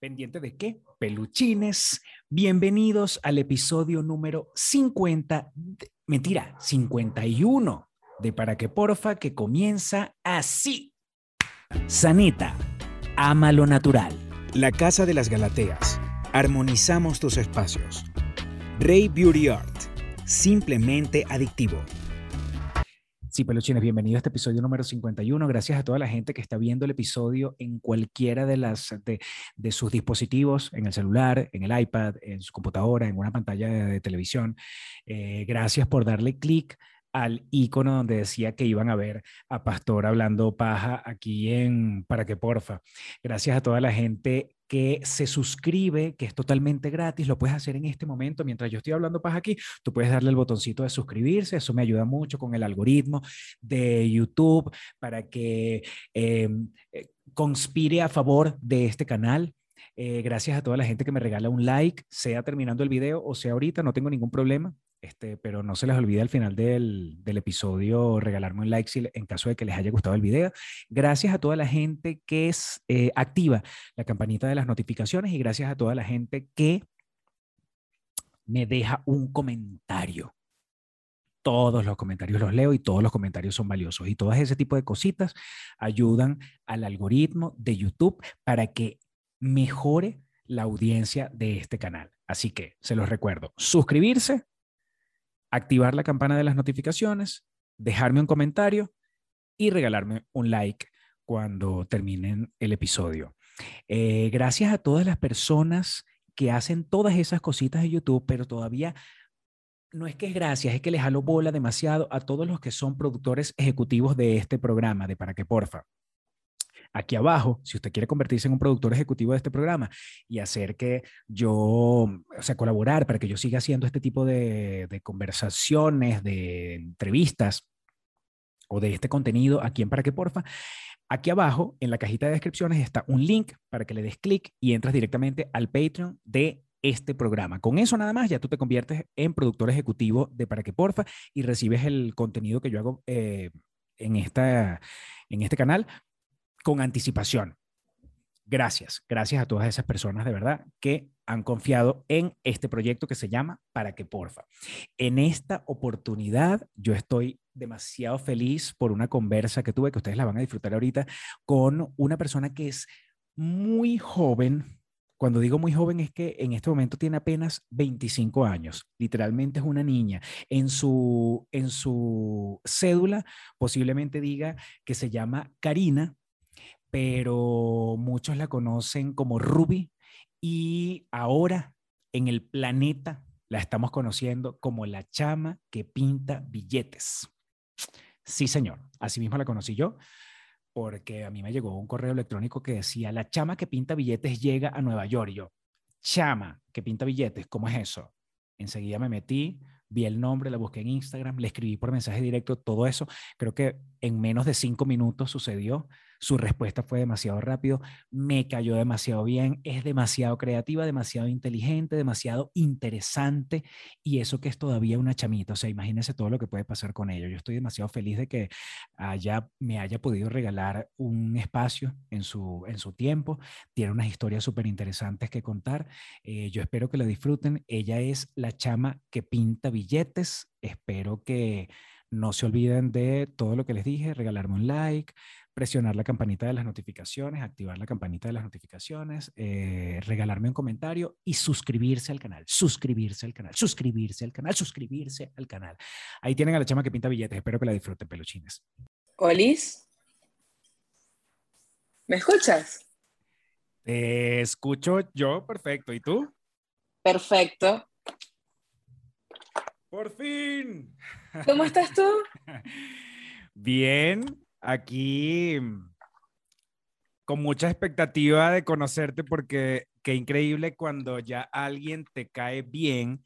¿Pendiente de qué? Peluchines. Bienvenidos al episodio número 50, mentira, 51 de Para que Porfa, que comienza así. Sanita, ama lo natural. La Casa de las Galateas. Armonizamos tus espacios. Rey Beauty Art. Simplemente adictivo. Sí, peluchines, bienvenido a este episodio número 51. Gracias a toda la gente que está viendo el episodio en cualquiera de, las, de, sus dispositivos, en el celular, en el iPad, en su computadora, en una pantalla de, televisión. Eh, gracias por darle clic al icono donde decía que iban a ver a Pastor hablando paja aquí en Para que Porfa. Gracias a toda la gente que se suscribe, que es totalmente gratis, lo puedes hacer en este momento, mientras yo estoy hablando paja aquí, tú puedes darle el botoncito de suscribirse, eso me ayuda mucho con el algoritmo de YouTube para que em, eh, conspire a favor de este canal. Eh, gracias a toda la gente que me regala un like, sea terminando el video o sea ahorita, no tengo ningún problema. Este, pero no se les olvide al final del, del, episodio regalarme un like si, en caso de que les haya gustado el video. Gracias a toda la gente que es eh, activa la campanita de las notificaciones y gracias a toda la gente que me deja un comentario. Todos los comentarios los leo y todos los comentarios son valiosos y todo ese tipo de cositas ayudan al algoritmo de YouTube para que mejore la audiencia de este canal. Así que se los recuerdo, suscribirse, activar la campana de las notificaciones, dejarme un comentario y regalarme un like cuando terminen el episodio. Eh, gracias a todas las personas que hacen todas esas cositas de YouTube, pero todavía no es que es gracias, es que les jalo bola demasiado a todos los que son productores ejecutivos de este programa, de Para que Porfa aquí abajo, si usted quiere convertirse en un productor ejecutivo de este programa y hacer que yo, o sea, colaborar para que yo siga haciendo este tipo de, conversaciones, de entrevistas o de este contenido aquí en Para que Porfa, aquí abajo en la cajita de descripciones está un link para que le des clic y entras directamente al Patreon de este programa. Con eso nada más ya tú te conviertes en productor ejecutivo de Para que Porfa y recibes el contenido que yo hago eh, en, esta, en este canal con anticipación. Gracias, gracias a todas esas personas de verdad que han confiado en este proyecto que se llama Para que Porfa. En esta oportunidad yo estoy demasiado feliz por una conversa que tuve, que ustedes la van a disfrutar ahorita, con una persona que es muy joven. Cuando digo muy joven es que en este momento tiene apenas 25 años, literalmente es una niña. En su, en su cédula posiblemente diga que se llama Karina, pero muchos la conocen como Ruby y ahora en el planeta la estamos conociendo como la chama que pinta billetes. Sí, señor, así mismo la conocí yo, porque a mí me llegó un correo electrónico que decía, la chama que pinta billetes llega a Nueva York. Yo, chama que pinta billetes, ¿cómo es eso? Enseguida me metí, vi el nombre, la busqué en Instagram, le escribí por mensaje directo, todo eso. Creo que en menos de cinco minutos sucedió. Su respuesta fue demasiado rápido, me cayó demasiado bien, es demasiado creativa, demasiado inteligente, demasiado interesante y eso que es todavía una chamita. O sea, imagínense todo lo que puede pasar con ella. Yo estoy demasiado feliz de que haya, me haya podido regalar un espacio en su, en su tiempo. Tiene unas historias súper interesantes que contar. Eh, yo espero que la disfruten. Ella es la chama que pinta billetes. Espero que no se olviden de todo lo que les dije, regalarme un like, presionar la campanita de las notificaciones, activar la campanita de las notificaciones, eh, regalarme un comentario y suscribirse al canal, suscribirse al canal, suscribirse al canal, suscribirse al canal. Ahí tienen a la chama que pinta billetes. Espero que la disfruten, peluchines. Olis, ¿me escuchas? Te escucho yo, perfecto. ¿Y tú? Perfecto. Por fin. ¿Cómo estás tú? Bien, aquí con mucha expectativa de conocerte porque qué increíble cuando ya alguien te cae bien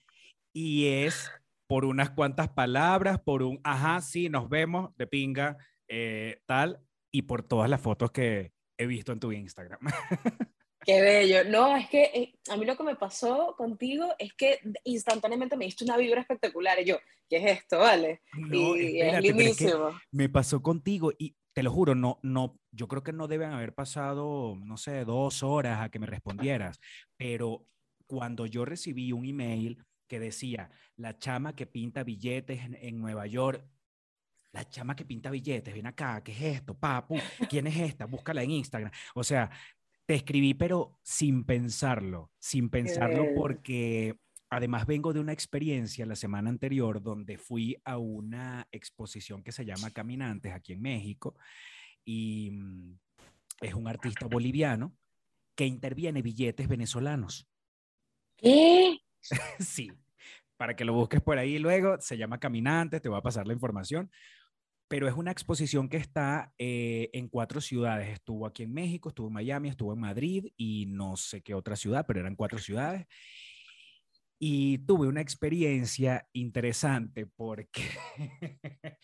y es por unas cuantas palabras, por un, ajá, sí, nos vemos, de pinga, eh, tal, y por todas las fotos que he visto en tu Instagram. Qué bello. No, es que eh, a mí lo que me pasó contigo es que instantáneamente me diste una vibra espectacular. Y yo, ¿qué es esto? Vale. No, y es lindísimo. me pasó contigo y te lo juro, no, no, yo creo que no deben haber pasado, no sé, dos horas a que me respondieras, pero cuando yo recibí un email que decía, la chama que pinta billetes en, Nueva York, la chama que pinta billetes, ven acá, ¿qué es esto? Papu, ¿quién es esta? Búscala en Instagram. O sea, te escribí, pero sin pensarlo, sin pensarlo porque además vengo de una experiencia la semana anterior donde fui a una exposición que se llama Caminantes aquí en México y mm, es un artista boliviano que interviene billetes venezolanos. ¿Qué? sí, para que lo busques por ahí luego, se llama Caminantes, te voy a pasar la información, pero es una exposición que está eh, en cuatro ciudades. Estuvo aquí en México, estuvo en Miami, estuvo en Madrid y no sé qué otra ciudad, pero eran cuatro ciudades y tuve una experiencia interesante porque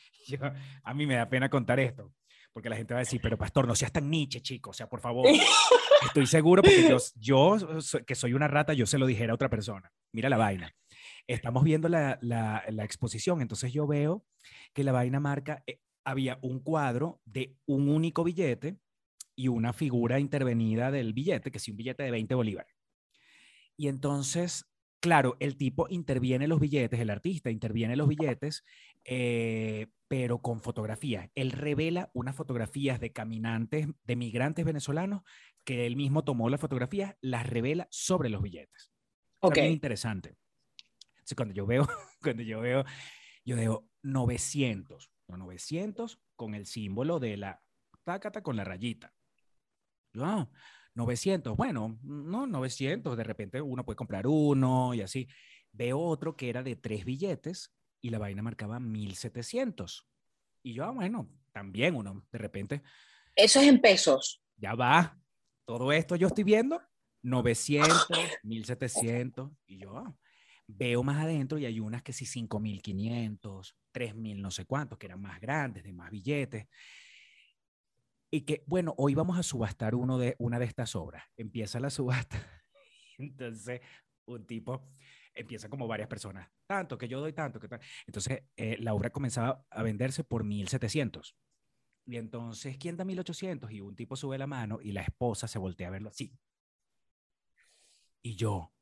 a mí me da pena contar esto, porque la gente va a decir, pero pastor, no seas tan niche, chico, o sea, por favor, estoy seguro porque yo, yo que soy una rata, yo se lo dijera a otra persona, mira la vaina. Estamos viendo la, la, la exposición, entonces yo veo que la vaina marca, eh, había un cuadro de un único billete y una figura intervenida del billete, que es un billete de 20 bolívares. Y entonces claro, el tipo interviene los billetes, el artista interviene los billetes, eh, pero con fotografías. Él revela unas fotografías de caminantes, de migrantes venezolanos, que él mismo tomó las fotografías, las revela sobre los billetes. Ok. Es interesante. Cuando yo veo, cuando yo veo, yo veo 900, 900 con el símbolo de la tácata con la rayita. Yo, ah, 900, bueno, no, 900, de repente uno puede comprar uno y así. Veo otro que era de tres billetes y la vaina marcaba 1700. Y yo, ah, bueno, también uno, de repente. Eso es en pesos. Ya va. Todo esto yo estoy viendo 900, 1700 y yo ah, veo más adentro y hay unas que sí 5500, 3000 no sé cuántos, que eran más grandes, de más billetes y que, bueno, hoy vamos a subastar uno de, una de estas obras. Empieza la subasta. Entonces, un tipo empieza como varias personas, tanto que yo doy tanto que Entonces, eh, la obra comenzaba a venderse por 1700. Y entonces, ¿quién da 1800? Y un tipo sube la mano y la esposa se voltea a verlo así. Y yo,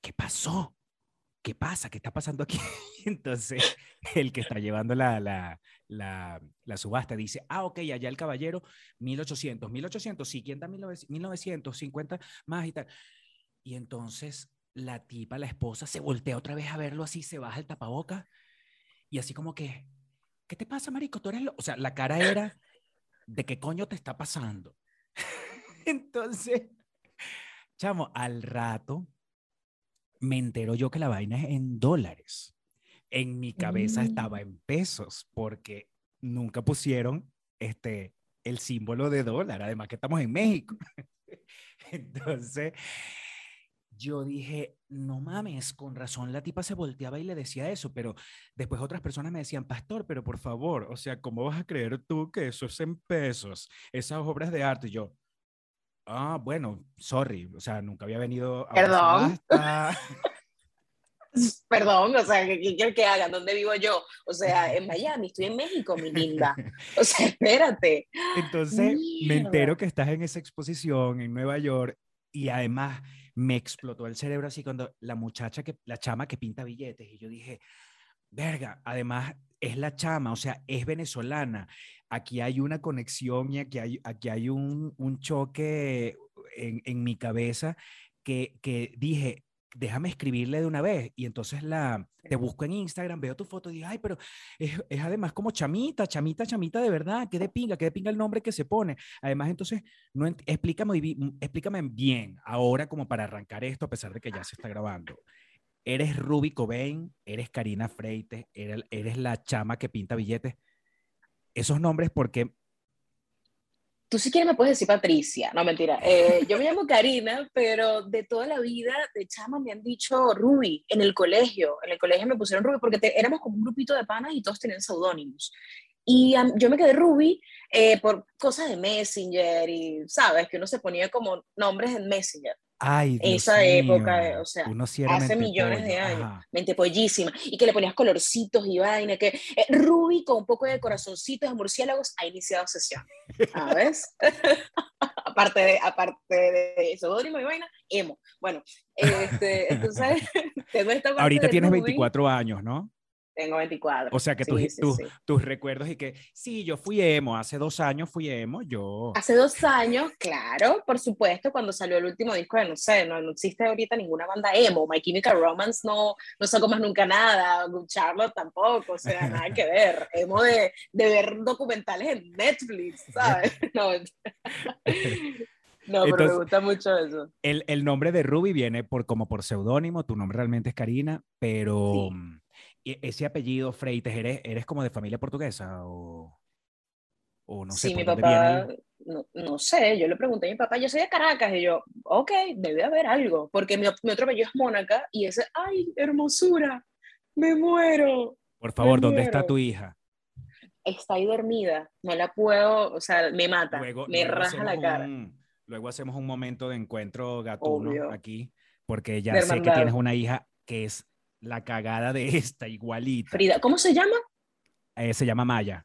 ¿qué pasó? ¿Qué pasa? ¿Qué está pasando aquí? Entonces, el que está llevando la, la, la, subasta dice, ah, ok, allá el caballero, 1800, 1800, sí, ¿quién da 1950 más y tal? Y entonces la tipa, la esposa, se voltea otra vez a verlo así, se baja el tapaboca y así como que, ¿qué te pasa, marico? Tú eres O sea, la cara era, ¿de qué coño te está pasando? entonces, chamo, al rato me entero yo que la vaina es en dólares. En mi cabeza estaba mm. en pesos porque nunca pusieron este, el símbolo de dólar, además que estamos en México. Entonces, yo dije, no mames, con razón la tipa se volteaba y le decía eso, pero después otras personas me decían, pastor, pero por favor, o sea, ¿cómo vas a creer tú que eso es en pesos? Esas obras de arte, y yo, Ah, bueno, sorry, o sea, nunca había venido a Perdón. Perdón, o sea, ¿qué quiero que hagan? ¿Dónde vivo yo? O sea, en Miami, estoy en México, mi linda. O sea, espérate. Entonces, me entero que estás en esa exposición en Nueva York y además me explotó el cerebro así cuando la muchacha, que, la chama que pinta billetes, y yo dije, verga, además es la chama, o sea, es venezolana. Aquí hay una conexión y aquí hay, aquí hay un, un choque en, en, mi cabeza que, que dije, déjame escribirle de una vez. Y entonces la, te busco en Instagram, veo tu foto y digo, ay, pero es, es, además como chamita, chamita, chamita de verdad, qué de pinga, qué de pinga el nombre que se pone. Además, entonces, no explícame, explícame bien ahora como para arrancar esto, a pesar de que ya se está grabando eres Ruby Cobain, eres Karina Freites, eres, la chama que pinta billetes. Esos nombres, porque tú si quieres me puedes decir Patricia, no mentira. Eh, yo me llamo Karina, pero de toda la vida de chama me han dicho Ruby en el colegio. En el colegio me pusieron Ruby porque éramos como un grupito de panas y todos tenían seudónimos. Y yo me quedé Ruby eh, por cosas de Messenger y, ¿sabes? Que uno se ponía como nombres en Messenger. Ay, Dios Esa época, mío. o sea, hace millones de años. ajá. Mente pollísima. Y que le ponías colorcitos y vaina, que eh, Ruby con un poco de corazoncitos de murciélagos ha iniciado sesión. ¿Sabes? aparte de, aparte de seudónimo y vaina, emo. Bueno, este, entonces, tengo esta parte Ahorita tienes Ruby, 24 años, ¿no? Tengo 24. O sea que tus, Sí, tus- sí. tus recuerdos y que, sí, yo fui emo, hace dos años fui emo, yo. Hace dos años, claro, por supuesto, cuando salió el último disco de, no sé, no, no existe ahorita ninguna banda emo, My Chemical Romance no, no sacó más nunca nada, Charlotte tampoco, o sea, nada que ver, emo de, de ver documentales en Netflix, ¿sabes? No, no pero Entonces- me gusta mucho eso. El, el nombre de Ruby viene por, como por seudónimo, tu nombre realmente es Karina, pero Sí. Ese apellido Freites, ¿eres, ¿eres como de familia portuguesa o, o no sé sí, mi viene papá, no, no sé, yo le pregunté a mi papá, yo soy de Caracas, y yo, ok, debe haber algo, porque mi, mi otro apellido es Mónaca, y ese, ay, hermosura, me muero. Por favor, ¿dónde está tu hija? está ahí dormida, no la puedo, o sea, me mata, Luego, me luego raja la cara. un- luego hacemos un momento de encuentro gatuno Obvio. aquí, porque ya sé que tienes una hija que es la cagada de esta, igualita. Frida, ¿cómo se llama? Eh, se llama Maya.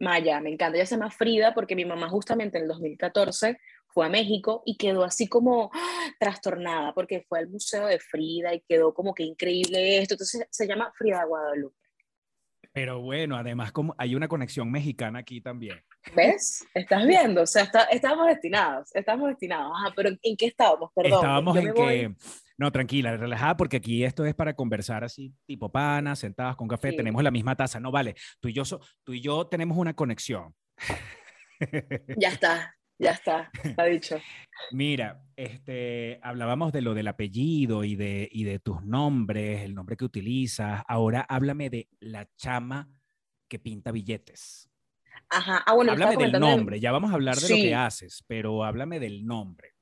Maya, me encanta, ella se llama Frida porque mi mamá justamente en el 2014 fue a México y quedó así como ¡ah! trastornada porque fue al museo de Frida y quedó como que increíble esto, entonces se llama Frida Guadalupe. Pero bueno, además como hay una conexión mexicana aquí también. ¿Ves? ¿Estás viendo? O sea, está- estamos destinados, estamos destinados. Ajá, pero ¿en qué estábamos? Perdón. Estábamos en que, no, tranquila, relajada, porque aquí esto es para conversar así, tipo pana, sentadas con café, Sí. tenemos la misma taza. No, vale, tú y yo, so- tú y yo tenemos una conexión. Ya está, ya está, está dicho. Mira, este, hablábamos de lo del apellido y de, y de tus nombres, el nombre que utilizas. Ahora háblame de la chama que pinta billetes. Ajá, ah, bueno, háblame del nombre, ya vamos a hablar de lo que haces, pero háblame del nombre.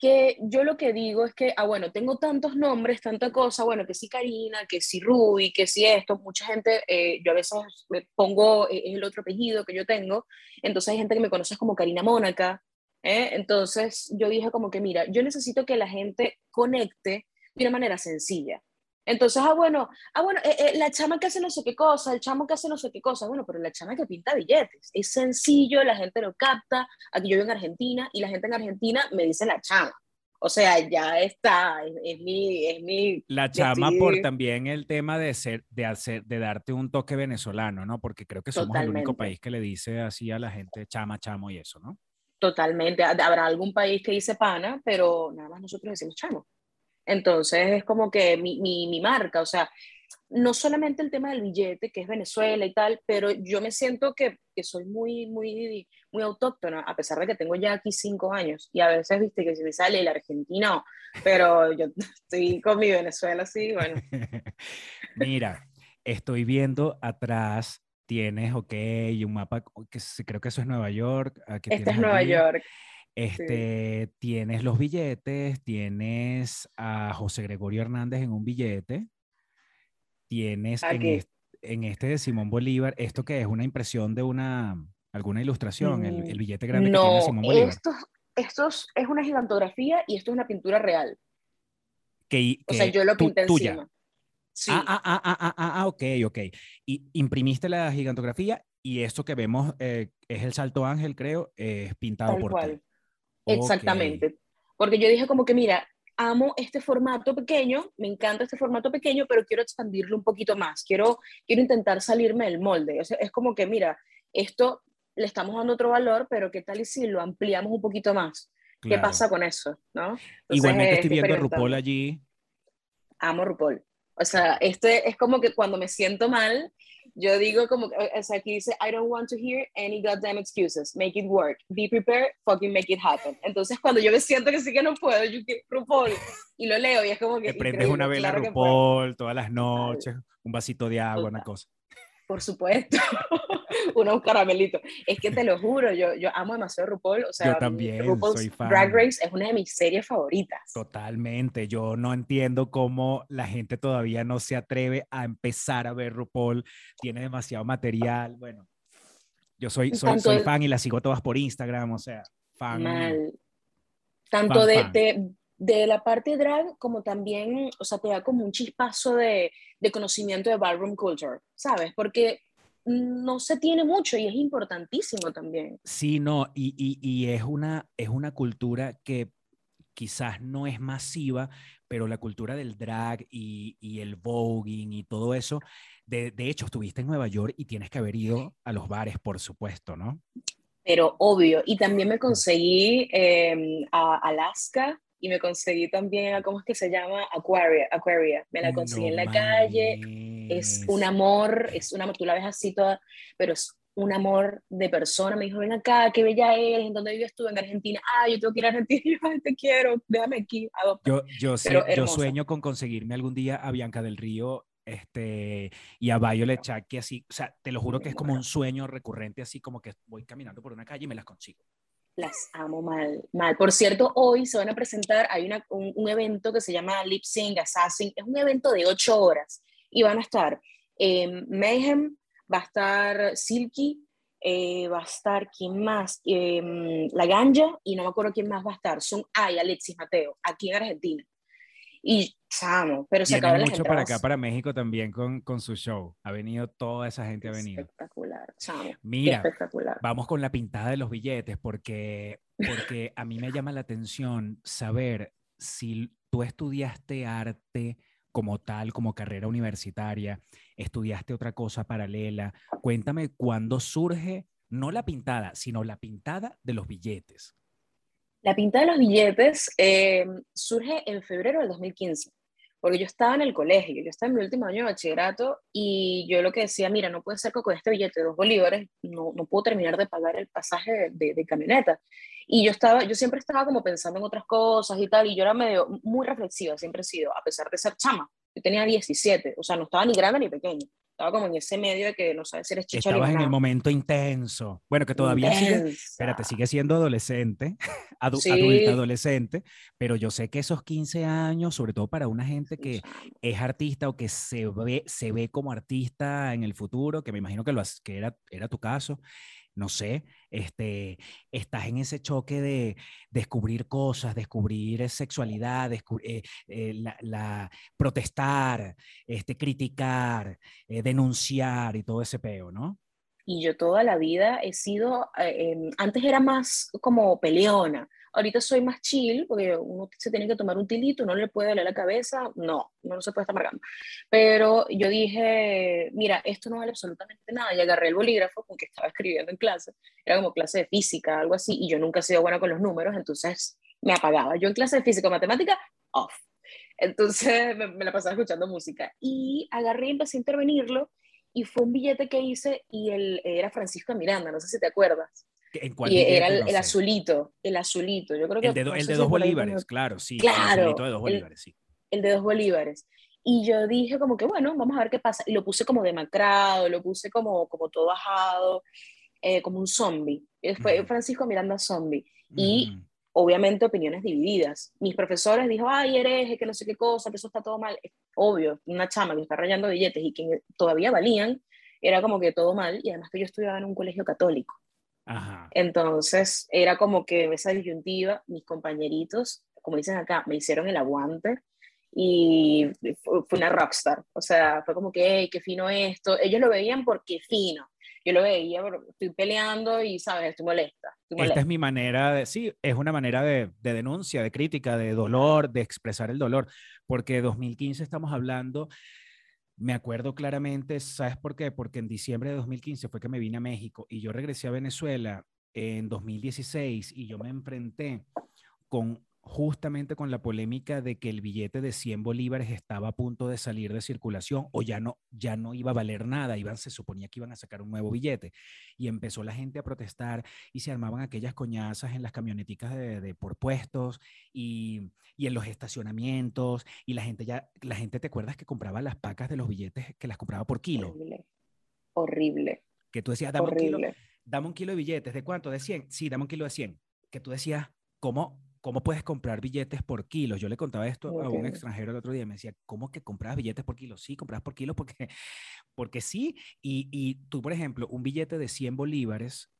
Que yo lo que digo es que, ah, bueno, tengo tantos nombres, tanta cosa, bueno, que sí Karina, que sí Ruby, que sí esto, mucha gente, eh, yo a veces me pongo eh, el otro apellido que yo tengo, entonces hay gente que me conoce como Karina Mónaca, ¿eh? entonces yo dije como que, mira, yo necesito que la gente conecte de una manera sencilla. Entonces, ah, bueno, ah, bueno, eh, eh, la chama que hace no sé qué cosa, el chamo que hace no sé qué cosa, bueno, pero la chama que pinta billetes, es sencillo, la gente lo capta, aquí yo vivo en Argentina y la gente en Argentina me dice la chama. O sea, ya está, es, es mi, es mi, La chama por estoy- también el tema de ser, de hacer, de darte un toque venezolano, ¿no? Porque creo que somos el único Totalmente. país que le dice así a la gente chama, chamo y eso, ¿no? totalmente, habrá algún país que dice pana, pero nada más nosotros decimos chamo. Entonces es como que mi, mi, mi marca, o sea, no solamente el tema del billete, que es Venezuela y tal, pero yo me siento que, que soy muy, muy, muy autóctona, a pesar de que tengo ya aquí cinco años, y a veces, viste, que se me sale el argentino, pero yo estoy con mi Venezuela así, bueno, Mira, estoy viendo atrás, tienes, ok, un mapa, que creo que eso es Nueva York. esta es Nueva. York. Este, tienes los billetes, tienes a José Gregorio Hernández en un billete, tienes en, est- en este de Simón Bolívar, esto que es una impresión de una, alguna ilustración, el, el Mm, billete grande que tiene No, Simón Bolívar. esto, esto es- una gigantografía y esto es una pintura real. Que, O sea, yo lo tu- pinté tuya. encima. Sí, Ah, ah, ah, ah, ah, ah, ah, ok, ok. Y imprimiste la gigantografía y esto que vemos eh, es el Salto Ángel, creo, es pintado tal por cual. ti. Exactamente. Porque yo dije como que, mira, amo este formato pequeño, me encanta este formato pequeño, pero quiero expandirlo un poquito más, quiero, quiero intentar salirme del molde. O sea, es como que, mira, esto le estamos dando otro valor, pero ¿qué tal y si lo ampliamos un poquito más? ¿Qué Claro. pasa con eso? ¿no? Entonces, Igualmente estoy viendo a. RuPaul allí. amo RuPaul. O sea, este es como que cuando me siento mal, yo digo como, o sea, aquí dice, I don't want to hear any goddamn excuses, make it work, be prepared, fucking make it happen. Entonces, cuando yo me siento que sí que no puedo, yo que RuPaul, y lo leo, y es como que... Te prendes una vela claro. RuPaul todas las noches, un vasito de agua, una cosa. Por supuesto, unos caramelitos. Es que te lo juro, yo, yo amo demasiado RuPaul, o sea, también, RuPaul's soy fan. Drag Race es una de mis series favoritas. Totalmente. Yo no entiendo cómo la gente todavía no se atreve a empezar a ver RuPaul. Tiene demasiado material. Bueno, yo soy, soy, Tanto soy fan y las sigo todas por Instagram, o sea, fan. Mal. Tanto de, de, de, la parte drag como también, o sea, te da como un chispazo de, de conocimiento de ballroom culture, ¿sabes? Porque no se tiene mucho y es importantísimo también. Sí, no, y, y, y, es, una, es una cultura que quizás no es masiva, pero la cultura del drag y, y el voguing y todo eso, de, de, hecho, estuviste en Nueva York y tienes que haber ido a los bares, por supuesto, ¿no? Pero obvio, y también me conseguí eh, a Alaska y me conseguí también, ¿cómo es que se llama? Aquaria, Aquaria. Me la conseguí en la calle. Es un amor, es una, tú la ves así toda, pero es un amor de persona. Me dijo, ven acá, qué bella eres, ¿en dónde vives tú? En Argentina. Ah, yo tengo que ir a Argentina. Yo, te quiero, déjame aquí, adopta. Yo, yo, sé, yo sueño con conseguirme algún día a Bianca del Río este, y a Violet que así, o sea, te lo juro que es como un sueño recurrente, así como que voy caminando por una calle y me las consigo. Las amo mal, mal. Por cierto, hoy se van a presentar, hay una, un, evento que se llama Lip Sync Assassin, es un evento de ocho horas y van a estar eh, Mayhem, va a estar Silky, eh, va a estar, ¿quién más? Eh, la Ganja y no me acuerdo quién más va a estar. Son, ay, Alexis Mateo, aquí en Argentina. Y chamo, pero se acaba mucho para acá, para México también con, con su show. Ha venido toda esa gente, ha venido. Espectacular, chamo. Mira, espectacular. vamos con la pintada de los billetes porque, porque a mí me llama la atención saber si tú estudiaste arte como tal, como carrera universitaria, estudiaste otra cosa paralela. Cuéntame cuándo surge, no la pintada, sino la pintada de los billetes. La pinta de los billetes eh, surge en febrero del 2015, porque yo estaba en el colegio, yo estaba en mi último año de bachillerato y yo lo que decía, mira, no puede ser que con este billete de dos bolívares no, no puedo terminar de pagar el pasaje de, de, camioneta. Y yo, estaba, yo siempre estaba como pensando en otras cosas y tal, y yo era medio muy reflexiva, siempre he sido, a pesar de ser chama. Yo tenía 17, o sea, no estaba ni grande ni pequeño estaba como en ese medio de que no sabes si eres chicha Estabas en el momento intenso. Bueno, que todavía sigue, espérate, sigue siendo adolescente, adu sí. adulta, adolescente, pero yo sé que esos 15 años, sobre todo para una gente que es artista o que se ve, se ve como artista en el futuro, que me imagino que, lo, que era, era tu caso, no sé, este, estás en ese choque de descubrir cosas, descubrir sexualidad, descubrir, eh, eh, la, protestar, este, criticar, eh, denunciar y todo ese peo, ¿no? Y yo toda la vida he sido, eh, antes era más como peleona, Ahorita soy más chill, porque uno se tiene que tomar un tilito, no le puede doler la cabeza, no, no se puede estar marcando. Pero yo dije, mira, esto no vale absolutamente nada, y agarré el bolígrafo con que estaba escribiendo en clase, era como clase de física, algo así, y yo nunca he sido buena con los números, entonces me apagaba. Yo en clase de física o matemática, off. Entonces me, me la pasaba escuchando música, y agarré y empecé a intervenirlo, y fue un billete que hice, y él era Francisco Miranda, no sé si te acuerdas. ¿En cuál y era el, No el azulito, el azulito. Yo creo que El de, do- no el de dos bolívares, como- claro, sí. el Claro, azulito de dos el- bolívares, sí. el de dos bolívares. Y yo dije como que, bueno, vamos a ver qué pasa. Y lo puse como demacrado, lo puse como, como todo bajado, eh, como un zombie. Y después Ujú. Francisco Miranda zombie. Y Ujú. obviamente opiniones divididas. Mis profesores dijo, ay, hereje, que no sé qué cosa, que eso está todo mal. Obvio, una chama que está rayando billetes y que todavía valían, era como que todo mal. Y además que yo estudiaba en un colegio católico. Ajá. Entonces era como que esa disyuntiva, mis compañeritos, como dicen acá, me hicieron el aguante y fue, una rockstar. O sea, fue como que, hey, qué fino esto. Ellos lo veían porque fino. Yo lo veía, estoy peleando y, ¿sabes? Estoy molesta. Estoy molesta. Esta es mi manera de, sí, es una manera de, de denuncia, de crítica, de dolor, de expresar el dolor, porque 2015 estamos hablando, me acuerdo claramente, ¿sabes por qué? Porque en diciembre de 2015 fue que me vine a México y yo regresé a Venezuela en 2016 y yo me enfrenté con justamente con la polémica de que el billete de 100 bolívares estaba a punto de salir de circulación o ya no, ya no iba a valer nada, iban, se suponía que iban a sacar un nuevo billete y empezó la gente a protestar y se armaban aquellas coñazas en las camioneticas de, de por puestos y, y, en los estacionamientos y la gente ya, la gente te acuerdas que compraba las pacas de los billetes que las compraba por kilo. Horrible. Horrible. Que tú decías, dame un, Horrible. kilo, dame un kilo de billetes, ¿de cuánto? ¿De 100? Sí, dame un kilo de 100. Que tú decías, ¿cómo, ¿cómo puedes comprar billetes por kilo? Yo le contaba esto a un extranjero el otro día me decía, ¿cómo que compras billetes por kilo? Sí, compras por kilo porque, porque sí. Y, y tú, por ejemplo, un billete de 100 bolívares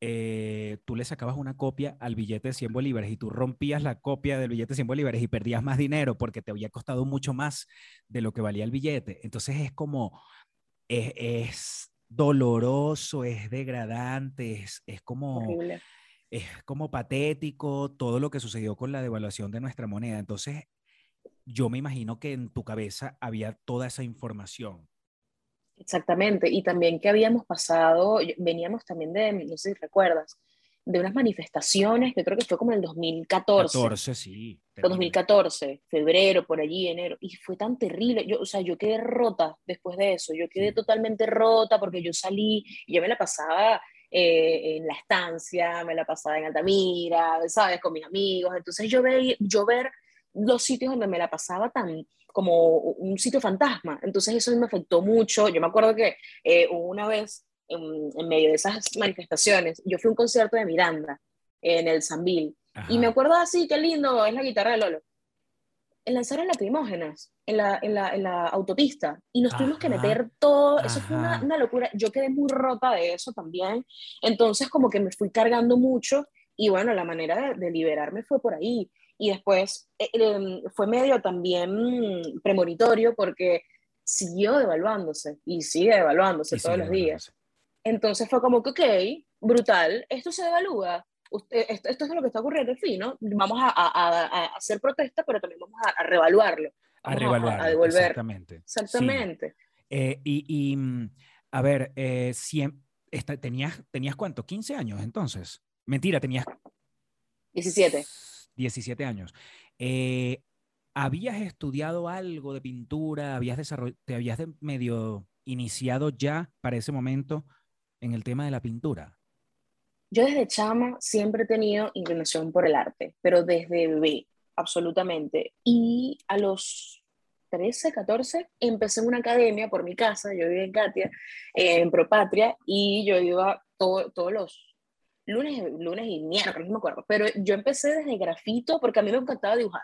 eh, tú le sacabas una copia al billete de 100 bolívares y tú rompías la copia del billete de 100 bolívares y perdías más dinero porque te había costado mucho más de lo que valía el billete. Entonces es como, es, es doloroso, es degradante, es, es como... Horrible. Es como patético todo lo que sucedió con la devaluación de nuestra moneda. Entonces, yo me imagino que en tu cabeza había toda esa información. Exactamente, y también que habíamos pasado, veníamos también de, no sé si recuerdas, de unas manifestaciones que creo que fue como en el 2014, 14, sí. terrible. 2014, febrero, por allí, enero, y fue tan terrible, yo, o sea, yo quedé rota después de eso, yo quedé Sí. totalmente rota porque yo salí, y yo me la pasaba eh, en la estancia, me la pasaba en Altamira, ¿sabes? Con mis amigos, entonces yo, ve, yo ver los sitios donde me la pasaba tan como un sitio fantasma, entonces eso me afectó mucho, yo me acuerdo que eh, una vez en, en medio de esas manifestaciones, yo fui a un concierto de Miranda en el Sambil, y me acuerdo así, qué lindo, es la guitarra de Lolo. Lanzaron lacrimógenas en la, en la, en la autopista y nos tuvimos que Ajá, meter todo, eso fue una, ajá. una locura, yo quedé muy rota de eso también, entonces como que me fui cargando mucho y bueno, la manera de, de liberarme fue por ahí y después eh, eh, fue medio también premonitorio porque siguió devaluándose y sigue devaluándose Y todos sigue los días. Entonces fue como que, ok, brutal, esto se devalúa, usted- esto, esto es lo que está ocurriendo, en fin, ¿no? Vamos a, a- a- a hacer protesta, pero también vamos a, a revaluarlo, A revaluarlo, a, devolver. exactamente. Sí. Exactamente. Eh, y, y, mm, a ver, eh, esta- tenías, ¿tenías cuánto? ¿15 años entonces? Mentira, tenías 17. 17 años. Eh, ¿habías estudiado algo de pintura? ¿Habías desarroll- ¿Te habías medio iniciado ya para ese momento en el tema de la pintura? Yo desde chama siempre he tenido inclinación por el arte, pero desde bebé, absolutamente. Y a los 13, 14, empecé en una academia por mi casa, yo vivía en Katia, eh, en Propatria, y yo iba todo- todos los lunes, lunes y miércoles, no me acuerdo, pero yo empecé desde grafito porque a mí me encantaba dibujar,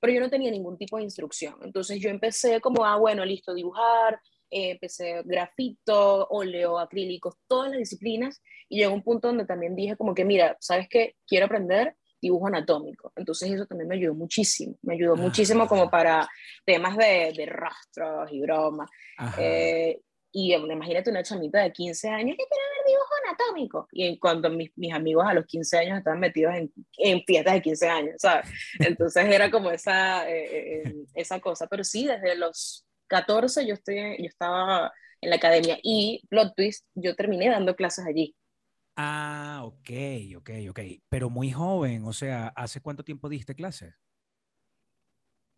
pero yo no tenía ningún tipo de instrucción. Entonces yo empecé como, ah, bueno, listo, dibujar, eh, empecé grafito, óleo, acrílicos, todas las disciplinas, y llegó un punto donde también dije como que, mira, ¿sabes qué? Quiero aprender dibujo anatómico. Entonces eso también me ayudó muchísimo, me ayudó muchísimo como Ajá. para temas de, de rostros y bromas. Ajá. Eh, y bueno, imagínate una chamita de 15 años que quiere ver dibujo anatómico. Y en cuanto mis, mis amigos a los 15 años estaban metidos en, en fiestas de 15 años, ¿sabes? Entonces era como esa, eh, eh, esa cosa. Pero sí, desde los 14 yo, estoy, yo estaba en la academia y, plot twist, yo terminé dando clases allí. Ah, ok, ok, ok. Pero muy joven, o sea, ¿hace cuánto tiempo diste clases?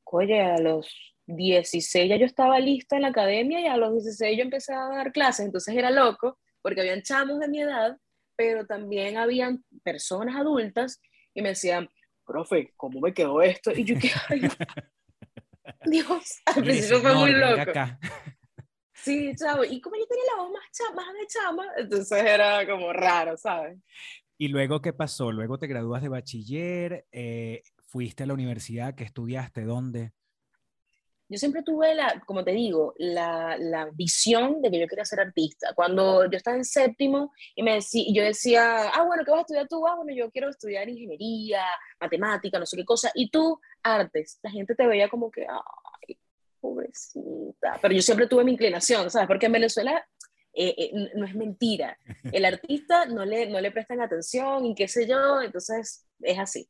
Oye, a los 16 ya yo estaba lista en la academia y a los 16 yo empecé a dar clases, entonces era loco porque habían chamos de mi edad, pero también habían personas adultas y me decían, profe, ¿cómo me quedó esto? Y yo, ¿qué? Dios, al principio fue muy loco. acá. Sí, chavo, y como yo tenía la voz más, cha- más de chama, entonces era como raro, ¿sabes? ¿Y luego qué pasó? Luego te gradúas de bachiller, eh, fuiste a la universidad, ¿qué estudiaste? ¿Dónde? Yo siempre tuve la, como te digo, la, la visión de que yo quería ser artista. Cuando yo estaba en séptimo y me decía, yo decía, ah, bueno, ¿qué vas a estudiar tú? Ah, bueno, yo quiero estudiar ingeniería, matemática, no sé qué cosa. Y tú, artes. La gente te veía como que, ay, pobrecita. Pero yo siempre tuve mi inclinación, ¿sabes? Porque en Venezuela eh, eh, no es mentira. El artista no le, no le prestan atención y qué sé yo, entonces es así.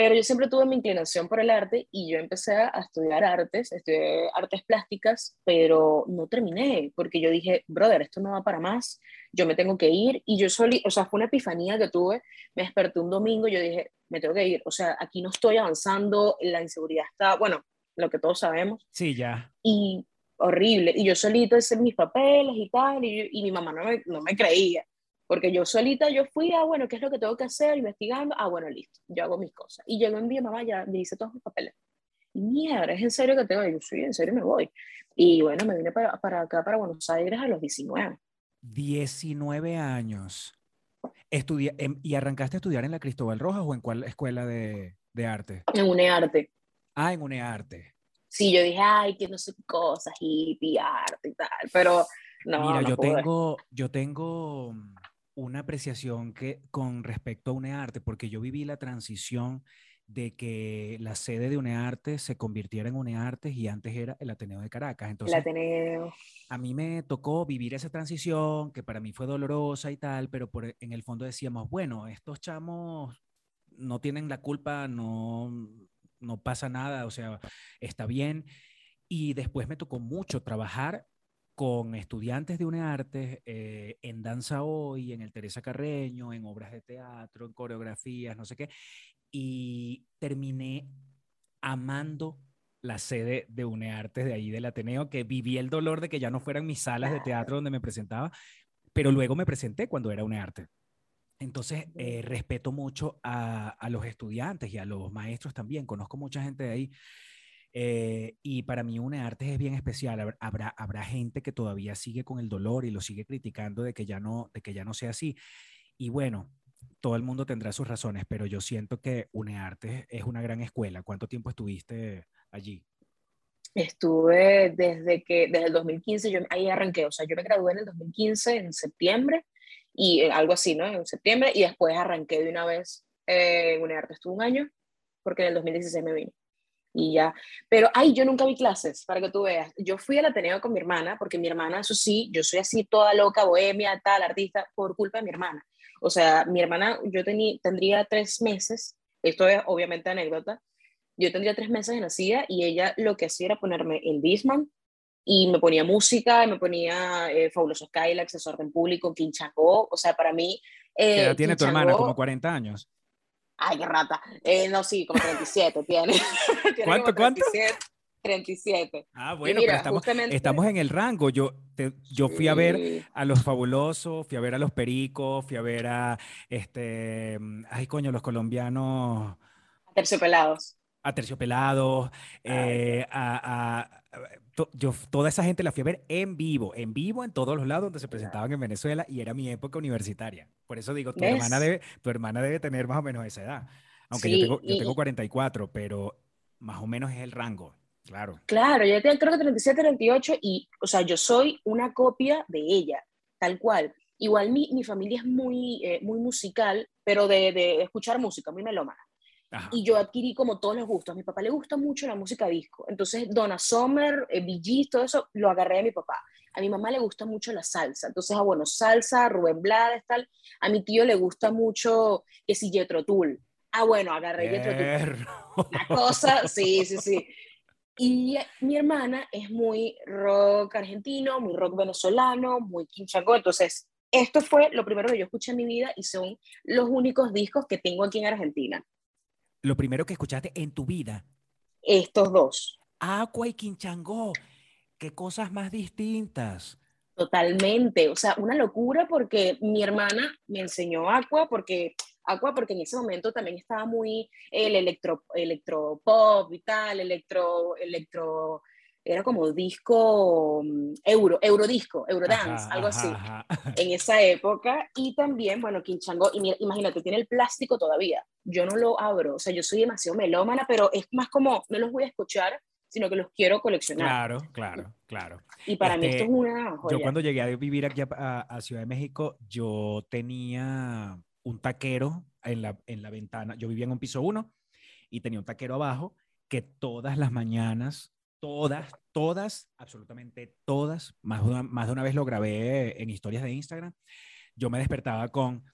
Pero yo siempre tuve mi inclinación por el arte y yo empecé a estudiar artes, estudié artes plásticas, pero no terminé porque yo dije, brother, esto no va para más, yo me tengo que ir y yo solí, o sea, fue una epifanía que tuve, me desperté un domingo y yo dije, me tengo que ir, o sea, aquí no estoy avanzando, la inseguridad está, bueno, lo que todos sabemos, Sí, ya. y horrible, y yo solita hice mis papeles y tal, y, yo- y mi mamá no me, no me creía, porque yo solita yo fui, ah, bueno, ¿qué es lo que tengo que hacer? Investigando, ah, bueno, listo, yo hago mis cosas. Y llegó un día, mamá, ya, ya hice todos mis papeles. Y mierda, ¿es en serio que te voy? Yo, sí, en serio me voy. Y bueno, me vine para, para acá, para Buenos Aires a los 19. 19 años. Estudia- em, ¿Y arrancaste a estudiar en la Cristóbal Rojas o en cuál escuela de, de arte? En UNEARTE. Ah, en UNEARTE. Sí, yo dije, ay, que no sé cosas, hippie, arte y tal, pero no, Mira, no yo tengo, yo tengo una apreciación que con respecto a UNEARTE, porque yo viví la transición de que la sede de UNEARTE se convirtiera en UNEARTE y antes era el Ateneo de Caracas. Entonces, el Ateneo. A mí me tocó vivir esa transición, que para mí fue dolorosa y tal, pero por, en el fondo decíamos, bueno, estos chamos no tienen la culpa, no, no pasa nada, o sea, está bien. Y después me tocó mucho trabajar con estudiantes de UNEARTE eh, en Danza Hoy, en el Teresa Carreño, en obras de teatro, en coreografías, no sé qué y terminé amando la sede de UNEARTES de ahí del Ateneo, que viví el dolor de que ya no fueran mis salas de teatro donde me presentaba, pero luego me presenté cuando era UNEARTES. Entonces, eh, respeto mucho a, los estudiantes y a los maestros también. Conozco mucha gente de ahí. Eh, y para mí UNEARTES es bien especial. Habrá, habrá gente que todavía sigue con el dolor y lo sigue criticando de que ya no, de que ya no sea así. Y bueno, todo el mundo tendrá sus razones, pero yo siento que UNEARTE es una gran escuela. ¿Cuánto tiempo estuviste allí? Estuve desde que, desde el 2015, yo ahí arranqué, o sea, yo me gradué en el 2015, en septiembre, y eh, algo así, ¿no? En septiembre, y después arranqué de una vez eh, en UNEARTE. Estuve un año, porque en el 2016 me vine. Y ya, pero ay, yo nunca vi clases, para que tú veas. Yo fui al Ateneo con mi hermana, porque mi hermana, eso sí, yo soy así toda loca, bohemia, tal, artista, por culpa de mi hermana. O sea, mi hermana, yo tendría tres meses, esto es obviamente anécdota, yo tendría tres meses de nacida y ella lo que hacía era ponerme el Disman y me ponía música, me ponía eh, Fabuloso Skylax, Desorden Público, Quinchacó, o sea, para mí... Eh, ¿Qué edad tiene tu hermana? ¿Como 40 años? Ay, qué rata. Eh, no, sí, como 37 tiene. tiene ¿Cuánto, cuánto? 37. Ah, bueno, pero estamos, estamos, en el rango. Yo, yo fui a ver a los fabulosos, fui a ver a los pericos, fui a ver a, este, ay coño, los colombianos. Terciopelados. A terciopelados, eh, a, a, yo toda esa gente la fui a ver en vivo, en vivo en todos los lados donde se presentaban en Venezuela y era mi época universitaria. Por eso digo, tu hermana, debe, tu hermana debe tener más o menos esa edad. Aunque yo, tengo, yo tengo 44, pero más o menos es el rango. Claro. Claro, yo tengo creo que 37, 38 y, o sea, yo soy una copia de ella, tal cual. Igual mi, mi familia es muy, eh, muy musical, pero de, de, escuchar música, muy melómana. Y yo adquirí como todos los gustos. A mi papá le gusta mucho la música disco. Entonces, Donna Summer, eh, Bee todo eso, lo agarré de mi papá. A mi mamá le gusta mucho la salsa. Entonces, ah, bueno, salsa, Rubén Blades, tal. A mi tío le gusta mucho que si Jetro Tull. Ah, bueno, agarré Jetro Tull. La cosa, sí, sí, sí. Y mi hermana es muy rock argentino, muy rock venezolano, muy quinchaco. Entonces, esto fue lo primero que yo escuché en mi vida y son los únicos discos que tengo aquí en Argentina. Lo primero que escuchaste en tu vida. Estos dos. Aqua y Quinchango. Qué cosas más distintas. Totalmente. O sea, una locura porque mi hermana me enseñó Aqua porque Aqua porque en ese momento también estaba muy el electro, electropop y tal, electro, electro, era como disco mm, euro, eurodisco, eurodance, algo así, en esa época. Y también, bueno, Quinchango, imagínate, tiene el plástico todavía. Yo no lo abro, o sea, yo soy demasiado melómana, pero es más como, no los voy a escuchar, sino que los quiero coleccionar. Claro, claro, claro. Y para mí esto es este, una joya. Yo cuando llegué a vivir aquí a Ciudad de México, yo tenía un taquero en la, en la ventana. Yo vivía en un piso uno y tenía un taquero abajo que todas las mañanas, todas, todas, absolutamente todas, más de una, más de una vez lo grabé en historias de Instagram, yo me despertaba con,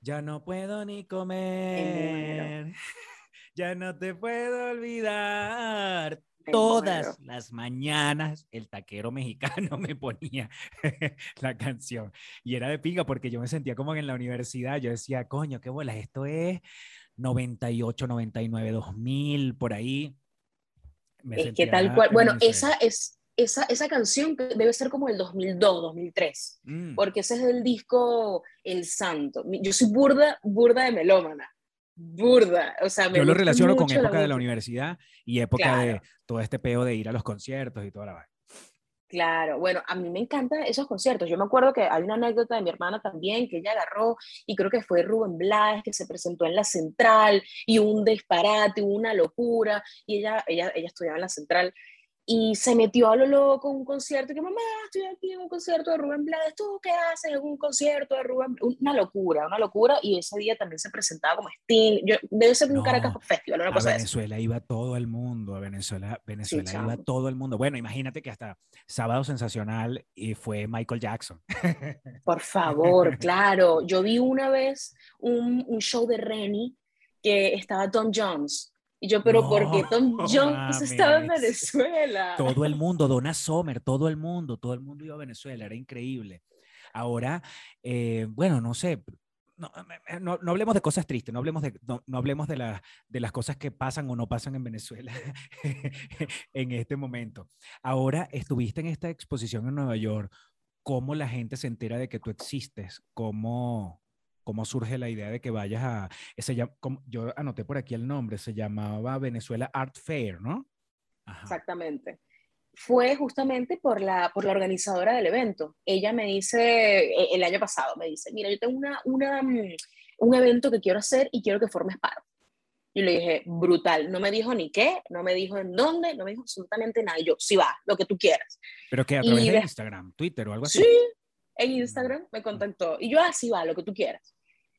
ya no puedo ni comer, ya no te puedo olvidar, todas las mañanas el taquero mexicano me ponía la canción. Y era de piga porque yo me sentía como en la universidad. Yo decía, coño, qué bolas, esto es 98, 99, 2000, por ahí. Es que tal cual. Bueno, esa es. Esa, esa canción debe ser como el 2002, 2003, mm. porque ese es el disco El Santo. Yo soy burda, burda de melómana burda. O sea, Yo lo relaciono con época de la universidad y época de todo este peo de ir a los conciertos y toda la vaina. Claro, bueno, a mí me encantan esos conciertos. Yo me acuerdo que hay una anécdota de mi hermana también, que ella agarró, y creo que fue Rubén Blades, que se presentó en la central, y un disparate, una locura, y ella, ella, ella estudiaba en la central, y se metió a lo loco en un concierto, que mamá, estoy aquí en un concierto de Rubén Blades, ¿tú qué haces en un concierto de Rubén Una locura, una locura, y ese día también se presentaba como Sting, yo, debe ser un Caracas Festival, una cosa A Venezuela iba todo el mundo, a Venezuela, Venezuela iba todo el mundo. Bueno, imagínate que hasta Sábado Sensacional y fue Michael Jackson. Por favor, claro, yo vi una vez un, un show de Rennie que estaba Tom Jones, y yo, pero ¿por qué Tom Jones estaba en Venezuela? Todo el mundo, Donna Sommer, todo el mundo, todo el mundo iba a Venezuela, era increíble. Ahora, eh, bueno, no sé, no, no, no, hablemos de cosas tristes, no hablemos, de, no, hablemos de, la, de, las cosas que pasan o no pasan en Venezuela en este momento. Ahora, estuviste en esta exposición en Nueva York, ¿cómo la gente se entera de que tú existes? ¿Cómo, cómo surge la idea de que vayas a, ese, yo anoté por aquí el nombre, se llamaba Venezuela Art Fair, ¿no? Exactamente. Fue justamente por la, por la organizadora del evento. Ella me dice, e, el año pasado, me dice, mira, yo tengo una, una, mm, un evento que quiero hacer y quiero que formes parte. Yo le dije, brutal. No me dijo ni qué, no me dijo en dónde, no me dijo absolutamente nada. Y yo, sí va, lo que tú quieras. ¿Pero que ¿A través de Instagram, Twitter o algo así? Sí, en Instagram me contactó. Y yo, así ah, va, lo que tú quieras.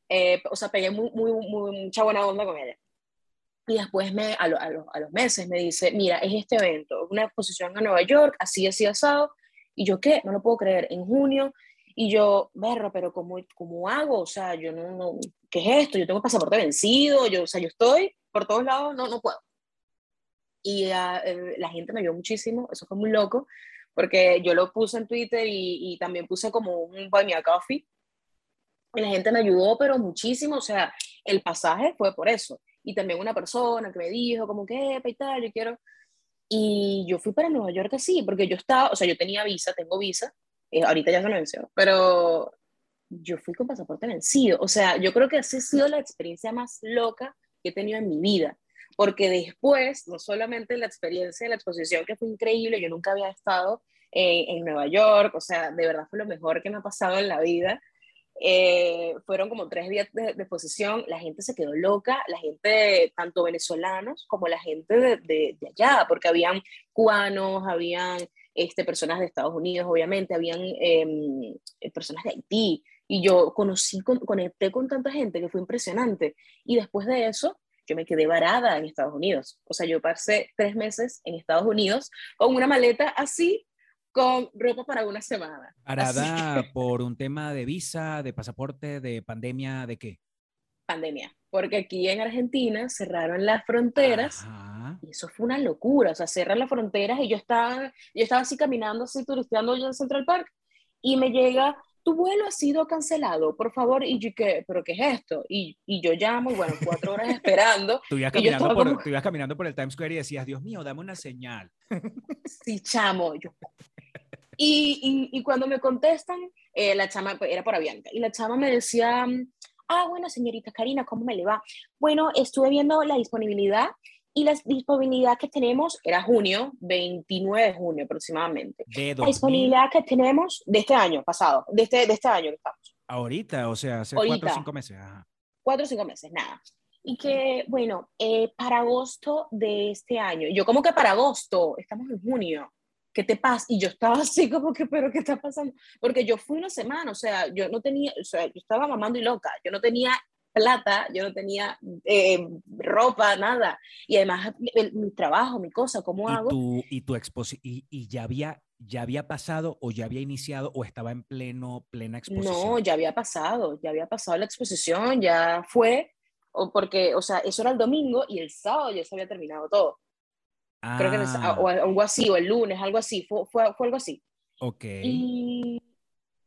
Eh, o sea, pegué muy, muy, mucha buena onda con ella. Y después me, a, a, a, los meses me dice, mira, es este evento, una exposición en Nueva York, así, así, asado. Y yo, ¿qué? No lo puedo creer, en junio. Y yo, berro, pero ¿cómo, ¿cómo hago? O sea, yo no, no, ¿qué es esto? Yo tengo pasaporte vencido, yo, o sea, yo estoy por todos lados, no, no puedo. Y eh, la gente me vio muchísimo, eso fue muy loco, porque yo lo puse en Twitter y, y también puse como un Buy Me a Coffee, y la gente me ayudó, pero muchísimo, o sea, el pasaje fue por eso. Y también una persona que me dijo, como que, y tal, yo quiero. Y yo fui para Nueva York así, porque yo estaba, o sea, yo tenía visa, tengo visa, eh, ahorita ya se me venció, pero yo fui con pasaporte vencido. O sea, yo creo que esa ha sido la experiencia más loca que he tenido en mi vida, porque después, no solamente la experiencia de la exposición, que fue increíble, yo nunca había estado en Nueva York, o sea, de verdad fue lo mejor que me ha pasado en la vida, eh, fueron como tres días de, exposición, la gente se quedó loca, la gente, tanto venezolanos como la gente de, de, allá, porque habían cubanos, habían este, personas de Estados Unidos, obviamente, habían em, personas de Haití, y yo conocí, conecté con tanta gente que fue impresionante. Y después de eso, yo me quedé varada en Estados Unidos. O sea, yo pasé tres meses en Estados Unidos con una maleta así con ropa para una semana. ¿Parada por un tema de visa, de pasaporte, de pandemia, de qué? Pandemia, porque aquí en Argentina cerraron las fronteras y eso fue una locura, o sea, cerran las fronteras y yo estaba, yo estaba así caminando, así turisteando yo en Central Park y me llega, tu vuelo ha sido cancelado, por favor, y yo, ¿qué? ¿Pero qué es esto? Y, y yo llamo, y bueno, cuatro horas esperando. tú, ibas caminando por, ibas caminando por el Times Square y decías, Dios mío, dame una señal. sí, chamo, yo, y, y, cuando me contestan, eh, la chama, pues, era por Avianca, y la chama me decía, ah, bueno, señorita Karina, ¿cómo me le va? Bueno, estuve viendo la disponibilidad y la disponibilidad que tenemos era junio, 29 de junio aproximadamente. La disponibilidad que tenemos de este año pasado, de este, de este año que estamos. Ahorita, o sea, hace cuatro o cinco meses. Cuatro o cinco meses, nada. Y que, bueno, eh, para agosto de este año, yo como que para agosto, estamos en junio. ¿Qué te pasa? Y yo estaba así como que, pero ¿qué está pasando? Porque yo fui una semana, o sea, yo no tenía, o sea, yo estaba mamando y loca, yo no tenía plata, yo no tenía eh, ropa, nada. Y además mi trabajo, mi cosa, ¿cómo hago? y tu exposición, y, y, ya había ya había pasado o ya había iniciado o estaba en pleno plena exposición. No, ya había pasado, ya había pasado la exposición, ya fue, o porque, o sea, eso era el domingo y el sábado ya se había terminado todo. Creo que ah. o algo así, o el lunes, algo así, fue, fue, fue algo así. Ok. Y,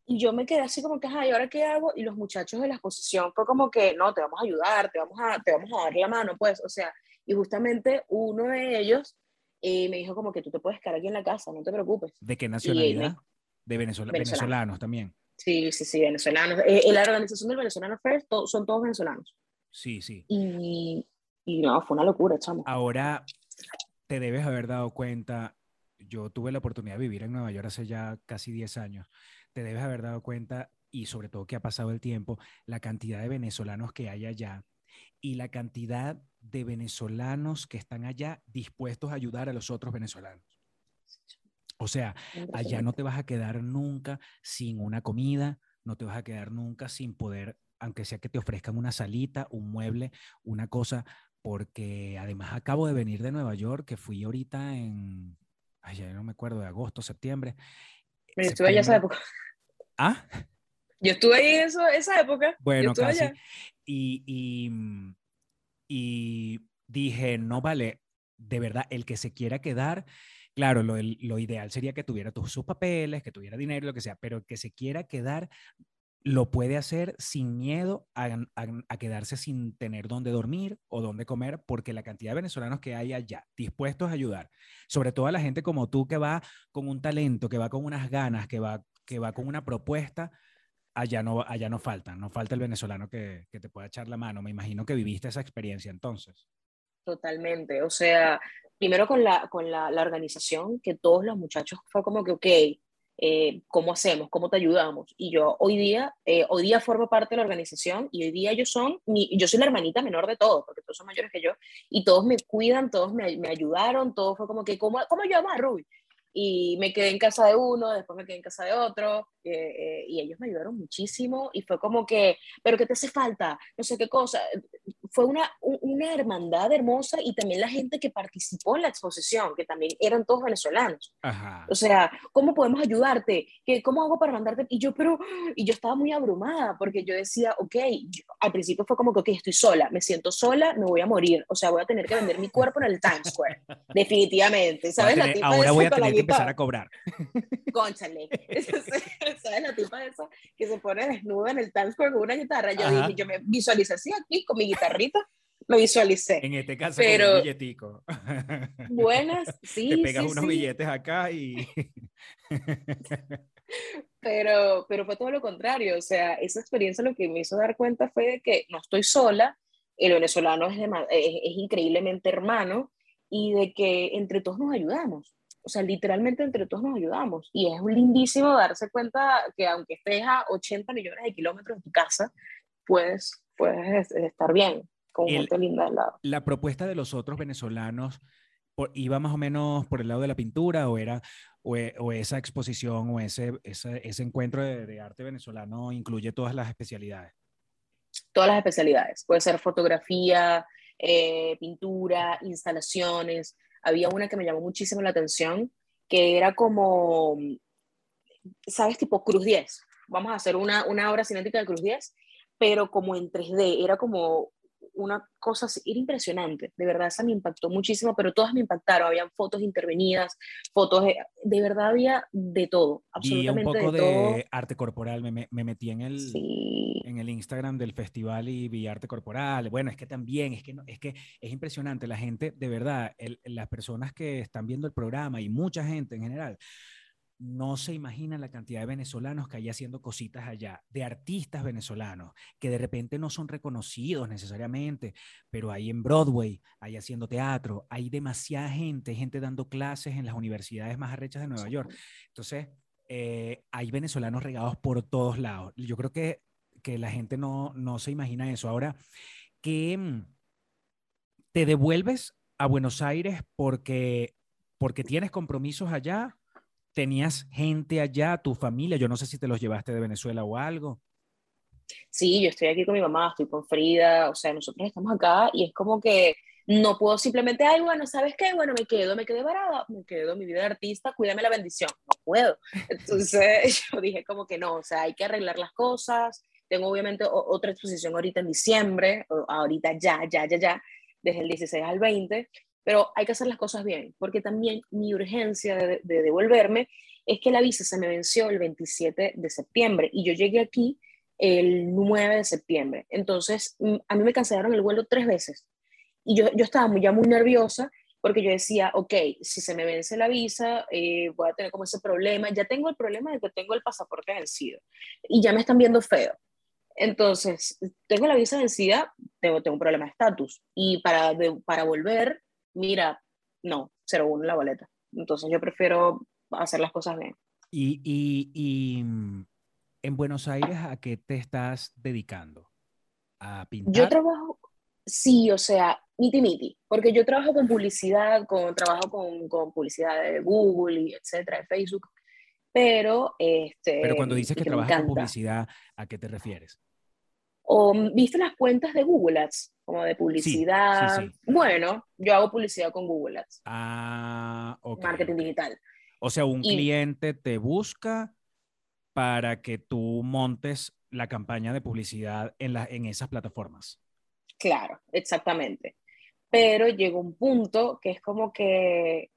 y, yo me quedé así como que, ay, ¿ahora qué hago? Y los muchachos de la exposición fue como que, no, te vamos a ayudar, te vamos a, te vamos a dar la mano, pues, o sea, y justamente uno de ellos eh, me dijo como que tú te puedes quedar aquí en la casa, no te preocupes. ¿De qué nacionalidad? de Venezuela, venezolanos también. Sí, sí, sí, venezolanos. Eh, la organización del Venezolano First son todos venezolanos. Sí, sí. Y, y no, fue una locura, chamo. Ahora, te debes haber dado cuenta, yo tuve la oportunidad de vivir en Nueva York hace ya casi 10 años, te debes haber dado cuenta, y sobre todo que ha pasado el tiempo, la cantidad de venezolanos que hay allá y la cantidad de venezolanos que están allá dispuestos a ayudar a los otros venezolanos. O sea, allá no te vas a quedar nunca sin una comida, no te vas a quedar nunca sin poder, aunque sea que te ofrezcan una salita, un mueble, una cosa, porque además acabo de venir de Nueva York, que fui ahorita en, ay, ya no me acuerdo, de agosto, septiembre. Yo estuve allá esa época. ¿Ah? Yo estuve ahí eso, esa época. Bueno, casi. Y, y, mm, y dije, no vale, de verdad, el que se quiera quedar, claro, lo, lo ideal sería que tuviera todos sus papeles, que tuviera dinero, lo que sea, pero el que se quiera quedar lo puede hacer sin miedo a, quedarse sin tener dónde dormir o dónde comer, porque la cantidad de venezolanos que hay allá dispuestos a ayudar, sobre todo a la gente como tú que va con un talento, que va con unas ganas, que va, que va con una propuesta, allá no, allá no falta, no falta el venezolano que, que te pueda echar la mano. Me imagino que viviste esa experiencia entonces. Totalmente, o sea, primero con la, con la, la organización, que todos los muchachos fue como que, ok, eh, ¿cómo hacemos? ¿Cómo te ayudamos? Y yo hoy día, eh, hoy día formo parte de la organización y hoy día ellos son, mi, yo soy la hermanita menor de todos, porque todos son mayores que yo, y todos me cuidan, todos me, me ayudaron, todo fue como que, ¿cómo, cómo ayudamos a Ruby? Y me quedé en casa de uno, después me quedé en casa de otro, eh, y ellos me ayudaron muchísimo y fue como que, pero ¿qué te hace falta? No sé qué cosa fue una, una hermandad hermosa y también la gente que participó en la exposición, que también eran todos venezolanos. O sea, ¿cómo podemos ayudarte? ¿Qué, ¿Cómo hago para mandarte? Y yo, pero, y yo estaba muy abrumada porque yo decía, ok, al principio fue como que, ok, estoy sola, me siento sola, me voy a morir, o sea, voy a tener que vender mi cuerpo en el Times Square, definitivamente. ¿Sabes? la tipa ahora voy a tener empezar a cobrar. Conchale. ¿Sabes la tipa de esa que se pone desnuda en el Times Square con una guitarra? Yo dije, yo me visualicé así aquí con mi guitarra lo visualicé. En este caso, pero, con un billetico. Buenas, sí. Te pegas unos billetes acá y. pero, pero fue todo lo contrario. O sea, esa experiencia lo que me hizo dar cuenta fue de que no estoy sola, el venezolano es, es, es increíblemente hermano y de que entre todos nos ayudamos. O sea, literalmente entre todos nos ayudamos. Y es lindísimo darse cuenta que aunque estés a 80 millones de kilómetros de tu casa, puedes, puedes estar bien con gente linda al lado. La propuesta de los otros venezolanos iba más o menos por el lado de la pintura o era o, e, esa exposición o ese, ese, ese encuentro de, arte venezolano incluye todas las especialidades todas las especialidades puede ser fotografía eh, pintura instalaciones había una que me llamó muchísimo la atención que era como sabes tipo Cruz 10 vamos a hacer una, una obra cinética de Cruz 10 pero como en 3D era como una cosa, era impresionante, de verdad, esa me impactó muchísimo, pero todas me impactaron, habían fotos intervenidas, fotos, de, verdad había de todo, absolutamente un poco de, arte corporal, me, me, metí en el, en el Instagram del festival y vi arte corporal, bueno, es que también, es que, no, es, que es impresionante, la gente, de verdad, las personas que están viendo el programa y mucha gente en general, no se imaginan la cantidad de venezolanos que hay haciendo cositas allá, de artistas venezolanos, que de repente no son reconocidos necesariamente, pero hay en Broadway, hay haciendo teatro, hay demasiada gente, gente dando clases en las universidades más arrechas de Nueva York. Entonces, eh, hay venezolanos regados por todos lados. Yo creo que, que la gente no, no se imagina eso. Ahora, que mm, te devuelves a Buenos Aires porque, porque tienes compromisos allá tenías gente allá, tu familia, yo no sé si te los llevaste de Venezuela o algo. Sí, yo estoy aquí con mi mamá, estoy con Frida, o sea, nosotros estamos acá y es como que no puedo simplemente, ay, bueno, ¿sabes qué? Bueno, me quedo, me quedé varada, me quedo mi vida de artista, cuídame la bendición, no puedo. Entonces yo dije como que no, o sea, hay que arreglar las cosas, tengo obviamente otra exposición ahorita en diciembre, ahorita ya, ya, ya, ya, desde el 16 al 20, pero hay que hacer las cosas bien, porque también mi urgencia de, devolverme es que la visa se me venció el 27 de septiembre y yo llegué aquí el 9 de septiembre. Entonces, mm, a mí me cancelaron el vuelo tres veces. Y yo, yo estaba muy, ya muy nerviosa porque yo decía, ok, si se me vence la visa, eh, voy a tener como ese problema. Ya tengo el problema de que tengo el pasaporte vencido y ya me están viendo feo. Entonces, tengo la visa vencida, tengo, tengo un problema de estatus. Y para, para volver, mira, no, 0-1 la boleta. Entonces yo prefiero hacer las cosas bien. Y, y, y, mm, en Buenos Aires, ¿a qué te estás dedicando? ¿A pintar? Yo trabajo, Sí, o sea, miti miti, porque yo trabajo con publicidad, con, trabajo con, con publicidad de Google y etcétera, de Facebook, pero este... Pero cuando dices que, que trabajas con publicidad, ¿a qué te refieres? O viste las cuentas de Google Ads, como de publicidad. sí. Bueno, yo hago publicidad con Google Ads, Ah, ok. marketing digital. O sea, un Y- cliente te busca para que tú montes la campaña de publicidad en, la, en esas plataformas. Claro, exactamente. Pero llegó un punto que es como que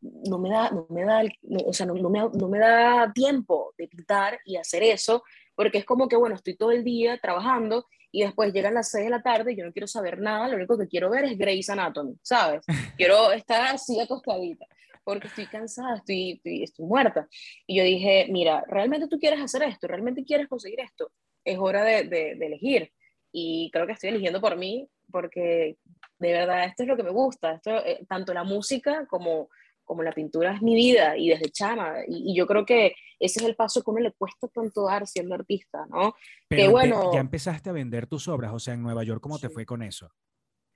no me da, no me da, no, o sea, no, no me, no me da tiempo de pintar y hacer eso, porque es como que, bueno, estoy todo el día trabajando y después llegan las 6 de la tarde y yo no quiero saber nada, lo único que quiero ver es Grey's Anatomy, ¿sabes? Quiero estar así acostadita, porque estoy cansada, estoy, estoy, estoy muerta. Y yo dije, mira, ¿realmente tú quieres hacer esto? ¿Realmente quieres conseguir esto? Es hora de, de, de elegir. Y creo que estoy eligiendo por mí, porque de verdad esto es lo que me gusta. Esto, eh, tanto la música como, como la pintura es mi vida y desde chama. Y, y yo creo que ese es el paso que uno le cuesta tanto dar siendo artista, ¿no? Pero empe- bueno. ya empezaste a vender tus obras, o sea, en Nueva York, ¿cómo te fue con eso?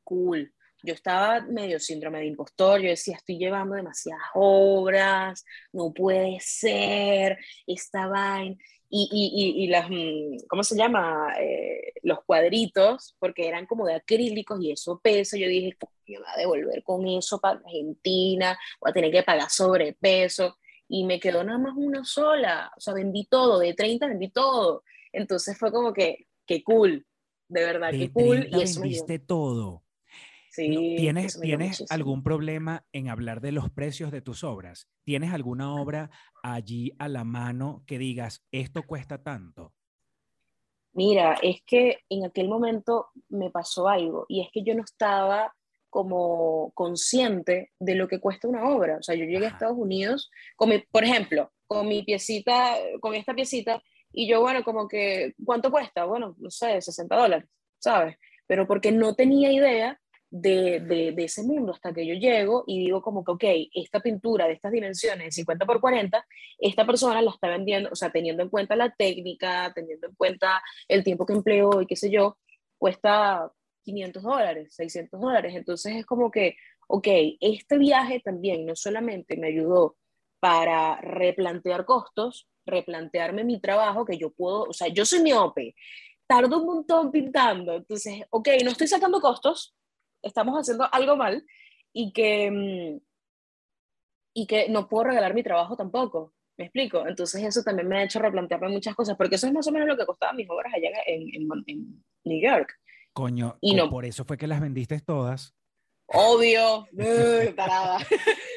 cool. Yo estaba medio síndrome de impostor, yo decía, estoy llevando demasiadas obras, no puede ser, esta vaina. Y, y, y, y las, mm, ¿cómo se llama? Eh, los cuadritos, porque eran como de acrílicos y eso pesa. Yo dije, "Fuck, me va a devolver con eso para Argentina, voy a tener que pagar sobrepeso. Y me quedó nada más una sola, o sea, vendí todo, de 30 vendí todo. Entonces fue como que, qué cool, de verdad, De qué cool. 30 Y eso me dio- vendiste todo. Sí, ¿Tienes, ¿tienes algún problema en hablar de los precios de tus obras? ¿Tienes alguna obra allí a la mano que digas, esto cuesta tanto? Mira, es que en aquel momento me pasó algo y es que yo no estaba como consciente de lo que cuesta una obra. O sea, yo llegué a Ajá. Estados Unidos, con mi- por ejemplo, con mi piecita, con esta piecita, y yo, bueno, como que, ¿cuánto cuesta? Bueno, no sé, 60 dólares, ¿sabes? Pero porque no tenía idea de, de, ese mundo hasta que yo llego y digo como que, ok, esta pintura de estas dimensiones, 50 por 40, esta persona la está vendiendo, o sea, teniendo en cuenta la técnica, teniendo en cuenta el tiempo que empleó y qué sé yo, cuesta 500 dólares, 600 dólares. Entonces es como que, ok, este viaje también no solamente me ayudó para replantear costos, replantearme mi trabajo, que yo puedo, o sea, yo soy miope, tardo un montón pintando, entonces, ok, no estoy sacando costos, estamos haciendo algo mal y que, mm, y que no puedo regalar mi trabajo tampoco. ¿Me explico? Entonces eso también me ha hecho replantearme muchas cosas, porque eso es más o menos lo que costaban mis obras allá en, en, en New York. Coño, Y no- por eso fue que las vendiste todas. Obvio, Uy, tarada.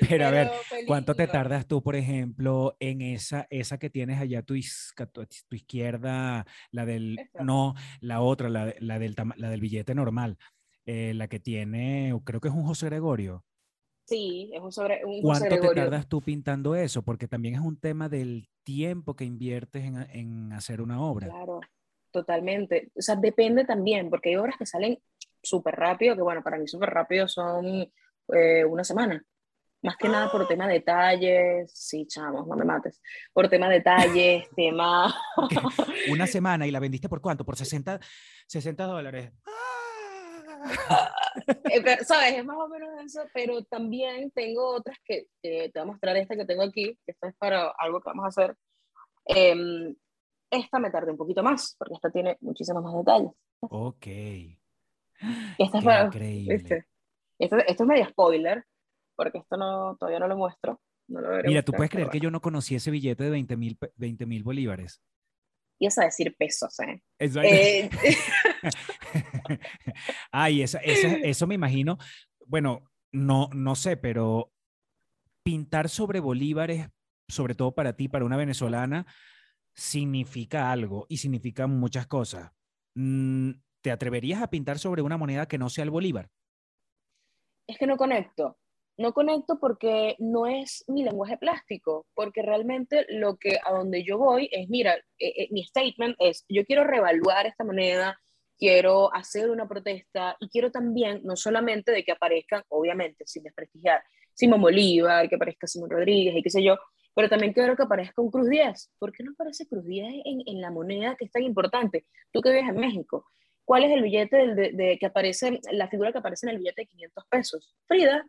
Pero a ver, feliz, ¿cuánto te tardas tú, por ejemplo, en esa, esa que tienes allá a tu, tu, tu izquierda, la del, Esta. no, la otra, la, la, del, la del billete normal, eh, la que tiene, creo que es un José Gregorio. Sí, es un sobre un José ¿Cuánto te tardas tú pintando eso? Porque también es un tema del tiempo que inviertes en, en hacer una obra. Claro, totalmente. O sea, depende también, porque hay obras que salen súper rápido, que bueno, para mí súper rápido son eh, una semana. Más que nada por tema de detalles, sí, chamos, no me mates. Por tema de detalles, tema... Una semana y la vendiste por cuánto? Por 60, 60 dólares. Eh, pero, ¿Sabes? Es más o menos eso, pero también tengo otras que que te voy a mostrar esta que tengo aquí, que esta es para algo que vamos a hacer. Em, esta me tardé un poquito más, porque esta tiene muchísimos más detalles. Ok. Esta es Qué para, increíble. ¿viste? Esto, esto es medio spoiler, porque esto no, todavía no lo muestro. No lo Mira, tú puedes creer que yo no conocí ese billete de 20 mil 20 mil bolívares. Ibas a decir pesos, ¿eh? Exacto. Eh, Ay, esa, esa- eso me imagino. Bueno, no, no sé, pero pintar sobre bolívares, sobre todo para ti, para una venezolana, significa algo y significa muchas cosas. Mm, ¿Te atreverías a pintar sobre una moneda que no sea el bolívar? es que no conecto. No conecto porque no es mi lenguaje plástico, porque realmente lo que a donde yo voy es, mira, eh, eh, mi statement es, yo quiero revaluar esta moneda, quiero hacer una protesta y quiero también, no solamente de que aparezcan, obviamente, sin desprestigiar, Simón Bolívar, que aparezca Simón Rodríguez y qué sé yo, pero también quiero que aparezca un Cruz 10. ¿Por qué no aparece Cruz 10 en, en la moneda que es tan importante? Tú que vives en México. ¿Cuál es el billete de, que aparece, la figura que aparece en el billete de 500 pesos? Frida.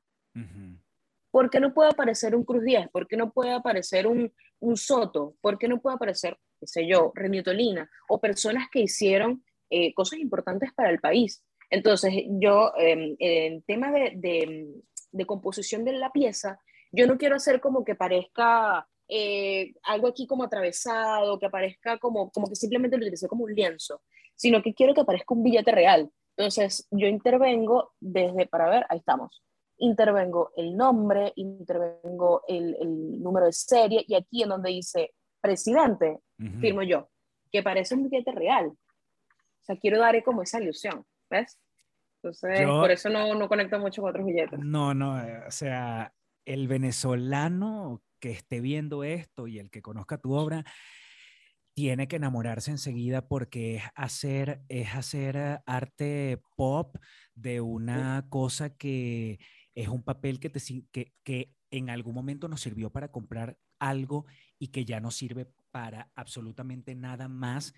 ¿Por qué no puede aparecer un Cruz 10? ¿Por qué no puede aparecer un, un Soto? ¿Por qué no puede aparecer, qué sé yo, Reniotolina? O personas que hicieron eh, cosas importantes para el país. Entonces, yo, em, en tema de, de, de, composición de la pieza, yo no quiero hacer como que parezca eh, algo aquí como atravesado, que aparezca como, como que simplemente lo utilicé como un lienzo, sino que quiero que aparezca un billete real. Entonces, yo intervengo desde, para ver, ahí estamos, intervengo el nombre, intervengo el, el número de serie, y aquí en donde dice presidente, firmo yo, que parece un billete real. O sea, quiero dar como esa ilusión, ¿ves? Entonces, por eso no, no conecto mucho con otros billetes. No, no, eh, o sea, el venezolano que esté viendo esto y el que conozca tu obra, tiene que enamorarse enseguida porque es hacer, es hacer eh, arte pop de una cosa que es un papel que, te, que, que en algún momento nos sirvió para comprar algo y que ya no sirve para absolutamente nada más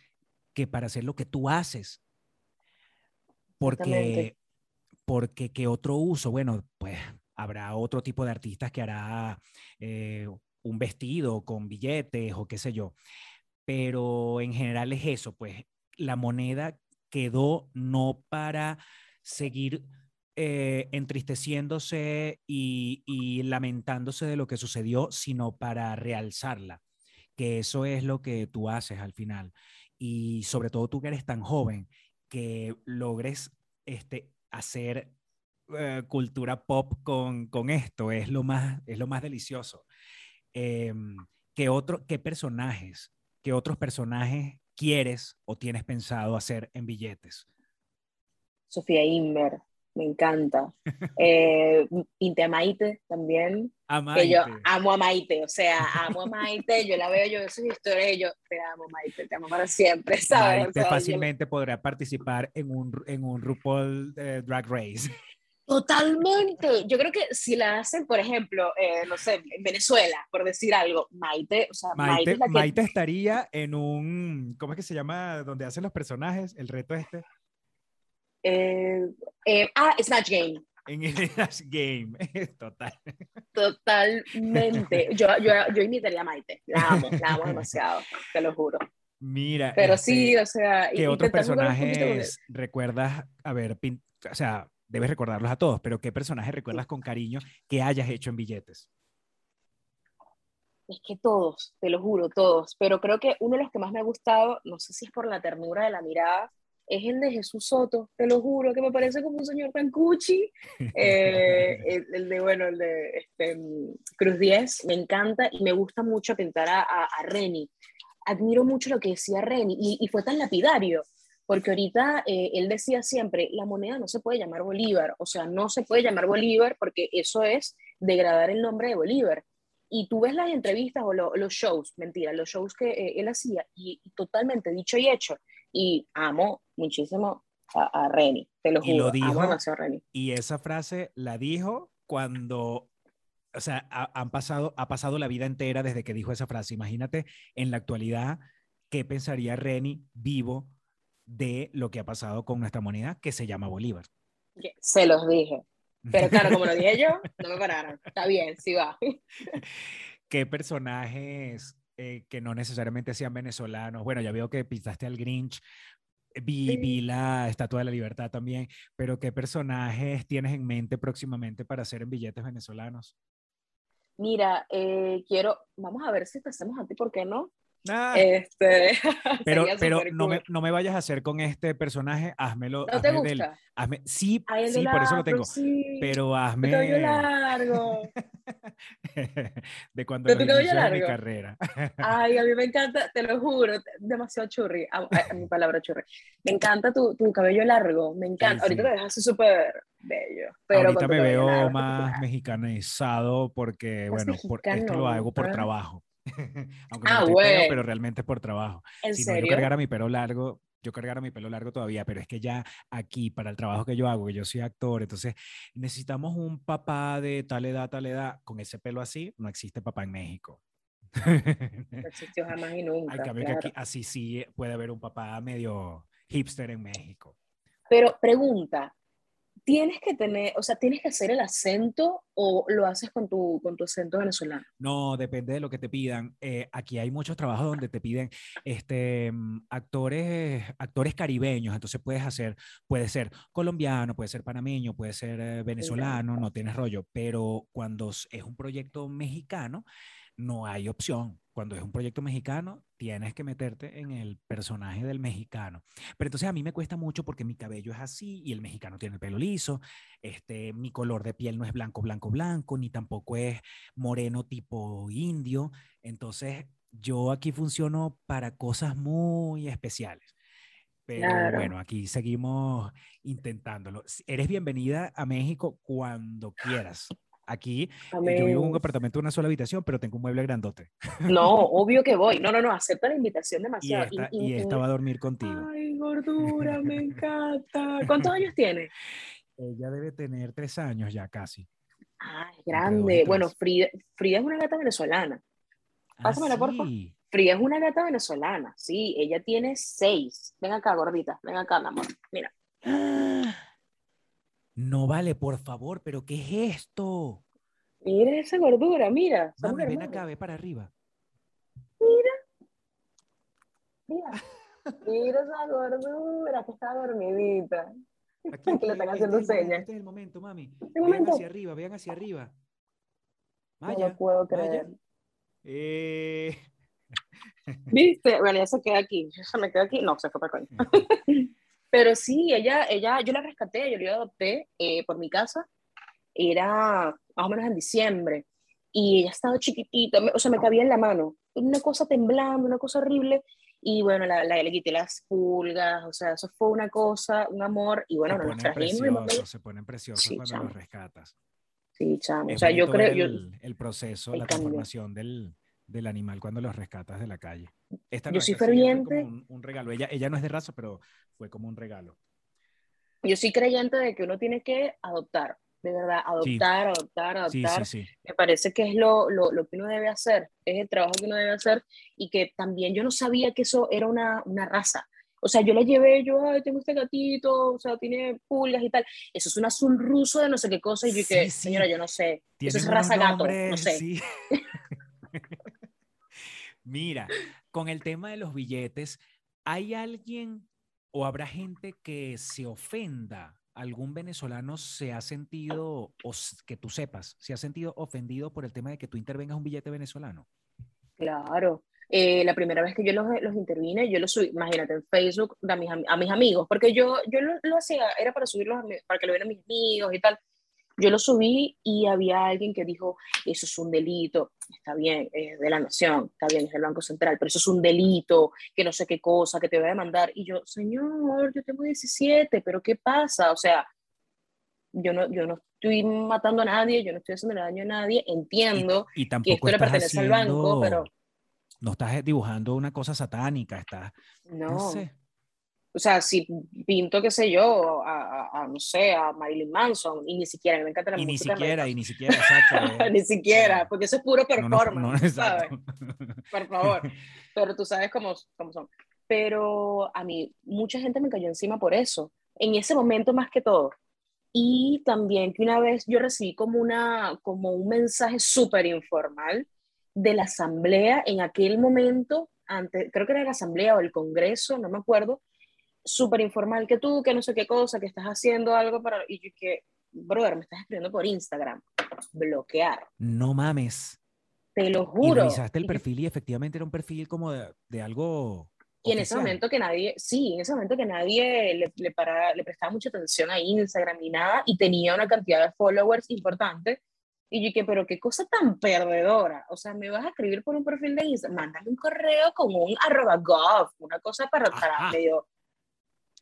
que para hacer lo que tú haces. Porque, porque qué otro uso, bueno, pues habrá otro tipo de artistas que hará eh, un vestido con billetes o qué sé yo. Pero en general es eso, pues la moneda quedó no para seguir eh, entristeciéndose y, lamentándose de lo que sucedió, sino para realzarla, que eso es lo que tú haces al final. Y sobre todo tú que eres tan joven, que logres este, hacer eh, cultura pop con, con, esto, es lo más, es lo más delicioso. Eh, ¿qué, otro, ¿Qué personajes, qué otros personajes quieres o tienes pensado hacer en billetes? Sofía Inver, me encanta. Eh, Inte Maite también. Que yo amo a Maite, o sea, amo a Maite, yo la veo, yo veo sus historias y yo te amo, Maite, te amo para siempre, ¿sabes? Maite fácilmente podrá participar en un, en un RuPaul eh, Drag Race. Totalmente. Yo creo que si la hacen, por ejemplo, eh, no sé, en Venezuela, por decir algo, Maite, o sea, Maite, Maite, estaría en un, ¿cómo es que se llama? Donde hacen los personajes, el reto este. Eh, eh, ah, Snatch Game. En el Snatch Game, total. Totalmente. Yo, yo, yo imitaría a Maite. La amo, la amo demasiado, te lo juro. Mira. Pero sí, este, o sea. ¿Qué otros personajes recuerdas haber o sea, debes recordarlos a todos, pero ¿qué personaje recuerdas con cariño que hayas hecho en billetes? Es que todos, te lo juro, todos, pero creo que uno de los que más me ha gustado, no sé si es por la ternura de la mirada, es el de Jesús Soto, te lo juro, que me parece como un señor tan cuchi. Eh, el, de, bueno, el de este, Cruz 10, me encanta y me gusta mucho pintar a, a, Reni. Admiro mucho lo que decía Reni y, y fue tan lapidario porque ahorita eh, él decía siempre, la moneda no se puede llamar Bolívar, o sea, no se puede llamar Bolívar porque eso es degradar el nombre de Bolívar. Y tú ves las entrevistas o los shows, mentira, los shows que eh, él hacía, y, totalmente dicho y hecho. Y amo muchísimo a, a Reni, te lo juro. Y lo dijo, a Reni. Y esa frase la dijo cuando o sea, han pasado, ha pasado la vida entera desde que dijo esa frase. Imagínate en la actualidad qué pensaría Reni vivo de lo que ha pasado con nuestra moneda que se llama Bolívar. Se los dije. Pero claro, como lo dije yo, no me pararon. Está bien, sí va. ¿Qué personajes eh, que no necesariamente sean venezolanos? Bueno, ya veo que pintaste al Grinch, vi, vi, la Estatua de la Libertad también, pero ¿qué personajes tienes en mente próximamente para hacer en billetes venezolanos? Mira, eh, quiero, vamos a ver si te hacemos a ti, ¿por qué no? Ah. este, pero pero no, me, no, me, vayas a hacer con este personaje, házmelo. ¿No te gusta? hazme, sí, sí, por eso lo tengo. Pero hazme. Cabello largo. de cuando inicio mi carrera. Ay, a mí me encanta, te lo juro, demasiado churri. A, mi palabra churri. Me encanta tu, tu cabello largo, me encanta. Ahorita te dejas súper bello. Pero Ahorita me veo más mexicanizado porque, bueno, por, esto lo hago por trabajo. Aunque no ah, pero realmente por trabajo. si no, yo cargara mi pelo largo, yo cargara mi pelo largo todavía, pero es que ya aquí, para el trabajo que yo hago, que yo soy actor, entonces necesitamos un papá de tal edad, tal edad, con ese pelo así, no existe papá en México. No existió jamás y nunca. Al cambio que aquí, así sí puede haber un papá medio hipster en México. Pero pregunta, tienes que tener, o sea, tienes que hacer el acento o lo haces con tu, con tu acento venezolano? No, depende de lo que te pidan. Eh, aquí hay muchos trabajos donde te piden este, mm, actores, actores caribeños, entonces puedes hacer, puede ser colombiano, puede ser panameño, puede ser eh, venezolano, no tienes rollo, pero cuando es un proyecto mexicano, no hay opción. Cuando es un proyecto mexicano, tienes que meterte en el personaje del mexicano. Pero entonces a mí me cuesta mucho porque mi cabello es así y el mexicano tiene el pelo liso. Este, mi color de piel no es blanco, blanco, blanco, ni tampoco es moreno tipo indio. Entonces yo aquí funciono para cosas muy especiales. Pero bueno, aquí seguimos intentándolo. Eres bienvenida a México cuando quieras. Aquí yo vivo en un apartamento de una sola habitación, pero tengo un mueble grandote. No, obvio que voy. No, no, no, acepta la invitación demasiado. Y esta, va a dormir contigo. Ay, gordura, me encanta. ¿Cuántos años tiene? Ella debe tener tres años ya casi. Ay, grande. Bueno, Frida, Frida es una gata venezolana. Ah, Pásamela, por favor. Frida es una gata venezolana, sí, ella tiene seis. Ven acá, gordita, ven acá, mi amor. Mira. No vale, por favor, pero ¿qué es esto? Mira esa gordura, mira. Mami, ven acá, ve para arriba. Mira. Mira. Mira esa gordura que está dormidita. Aquí, le están haciendo este señas. Este es el momento, mami. Vean hacia arriba, vean hacia arriba. Maya, no puedo creer. Eh... ¿Viste? Bueno, ya se queda aquí. Ya me queda aquí. No, se fue para coño. Pero sí, ella, ella, yo la rescaté, yo la adopté eh, por mi casa, era más o menos en diciembre, y ella estaba chiquitita, o sea, me cabía en la mano, una cosa temblando, una cosa horrible, y bueno, la, la, le quité las pulgas, o sea, eso fue una cosa, un amor, y bueno, nos trajimos. Se ponen preciosos cuando los rescatas. Sí, chamo, o sea, yo creo... El, el proceso, la transformación del, del animal cuando los rescatas de la calle. Esta yo soy ferviente. un, regalo. Ella, ella no es de raza, pero fue como un regalo. Yo soy creyente de que uno tiene que adoptar, de verdad, adoptar, adoptar, adoptar. Me parece que es lo, lo, lo, que uno debe hacer, es el trabajo que uno debe hacer y que también yo no sabía que eso era una, una raza. O sea, yo la llevé, yo, ay, tengo este gatito, o sea, tiene pulgas y tal. Eso es un azul ruso de no sé qué cosa. Y yo dije, señora, yo no sé. Eso es raza gato, no sé. Mira, con el tema de los billetes, ¿hay alguien o habrá gente que se ofenda? ¿Algún venezolano se ha sentido, o que tú sepas, se ha sentido ofendido por el tema de que tú intervengas un billete venezolano? Claro. Eh, la primera vez que yo los, los intervine, yo los subí, imagínate, en Facebook a mis, a mis amigos, porque yo, yo lo, lo, hacía, era para subirlos, para que lo vieran mis amigos y tal. Yo lo subí y había alguien que dijo, eso es un delito, está bien, es de la nación, está bien, es del Banco Central, pero eso es un delito, que no sé qué cosa, que te voy a demandar. Y yo, señor, yo tengo 17, pero ¿qué pasa? O sea, yo no, yo no estoy matando a nadie, yo no estoy haciendo daño a nadie, entiendo y, que esto le pertenece al banco, pero... No estás dibujando una cosa satánica, estás... No, no sé o sea, si pinto, qué sé yo, a, a, no sé, a Marilyn Manson, y ni siquiera, me encanta la y música. Ni siquiera, y ni siquiera, exacto. ni siquiera, porque eso es puro performance, no, ¿sabes? Por favor. Pero tú sabes cómo, cómo son. Pero a mí, mucha gente me cayó encima por eso, en ese momento más que todo. Y también que una vez yo recibí como, una, como un mensaje súper informal de la asamblea en aquel momento, ante, creo que era la asamblea o el congreso, no me acuerdo, súper informal que tú, que no sé qué cosa, que estás haciendo algo para... Y yo que, brother, me estás escribiendo por Instagram. Bloquear. No mames. Te lo juro. Y revisaste el perfil y efectivamente era un perfil como de, de algo... Y en ese momento que nadie, sí, en ese momento que nadie le, le, para, le prestaba mucha atención a Instagram ni nada y tenía una cantidad de followers importante. Y yo que, pero qué cosa tan perdedora. O sea, me vas a escribir por un perfil de Instagram, mándame un correo con un arroba gov, una cosa para, para medio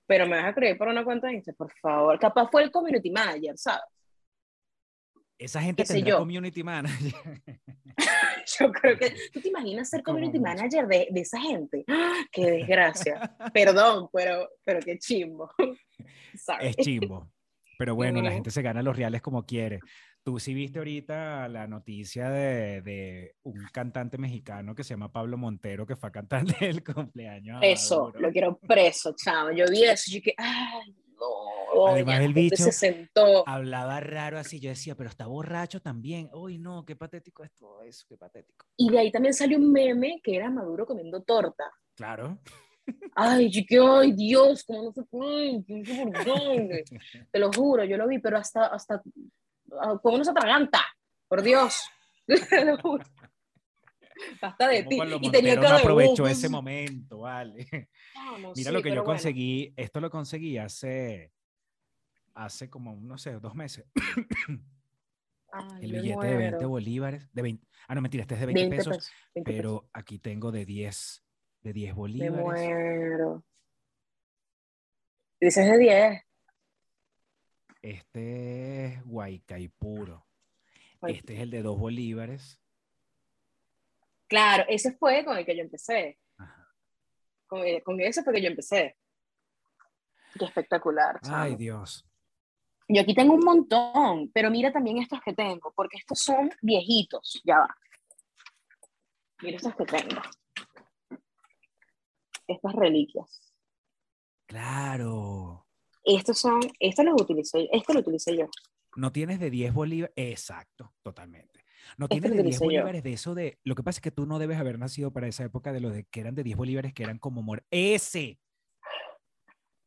pero me vas a creer por una cuenta de Instagram, por favor. Capaz fue el community manager, ¿sabes? Esa gente tendrá yo? community manager. yo creo que. ¿Tú te imaginas ser community manager de, de, esa gente? ¡Qué desgracia! Perdón, pero, pero qué chimbo. Es chimbo. Pero bueno, la gente se gana los reales como quiere. Tú sí viste ahorita la noticia de, de, un cantante mexicano que se llama Pablo Montero, que fue a cantar el cumpleaños. Eso, lo quiero preso, chavo. Yo vi eso y dije, ay, no, Además, el bicho se sentó. Hablaba raro así, yo decía, pero está borracho también. Uy, no, qué patético es todo eso, qué patético. Y de ahí también salió un meme que era Maduro comiendo torta. Claro. Ay, chique, ay, Dios, cómo no se puede. Te lo juro, yo lo vi, pero hasta, hasta, ah, cómo no se atraganta, por Dios. Basta de ti. Y tenía Montero no aprovechó ese momento, vale. Vamos, Mira sí, lo que yo pero bueno. conseguí, esto lo conseguí hace, hace como, no sé, dos meses. Ay, El me billete de 20 muero. bolívares, de 20, ah, no, mentira, este es de 20, 20 pesos, pesos, 20 pesos. pero aquí tengo de 10, de 10 Me bolívares. muero. Dices de 10. Este es Guaycaipuro. Ay. Este es el de 2 bolívares. Claro, ese fue con el que yo empecé. Ajá. Con, el- con ese fue que yo empecé. Qué espectacular. Ay. Dios. Yo aquí tengo un montón, pero mira también estos que tengo, porque estos son viejitos. Ya va. Mira estos que tengo. Estas reliquias. Claro. Estos son, estos los utilicé, este lo utilicé yo. No tienes de 10 bolívares. Exacto, totalmente. No tienes de 10 utilicé yo. bolívares de eso de. Lo que pasa es que tú no debes haber nacido para esa época de los de que eran de 10 bolívares que eran como mor. ¡Ese!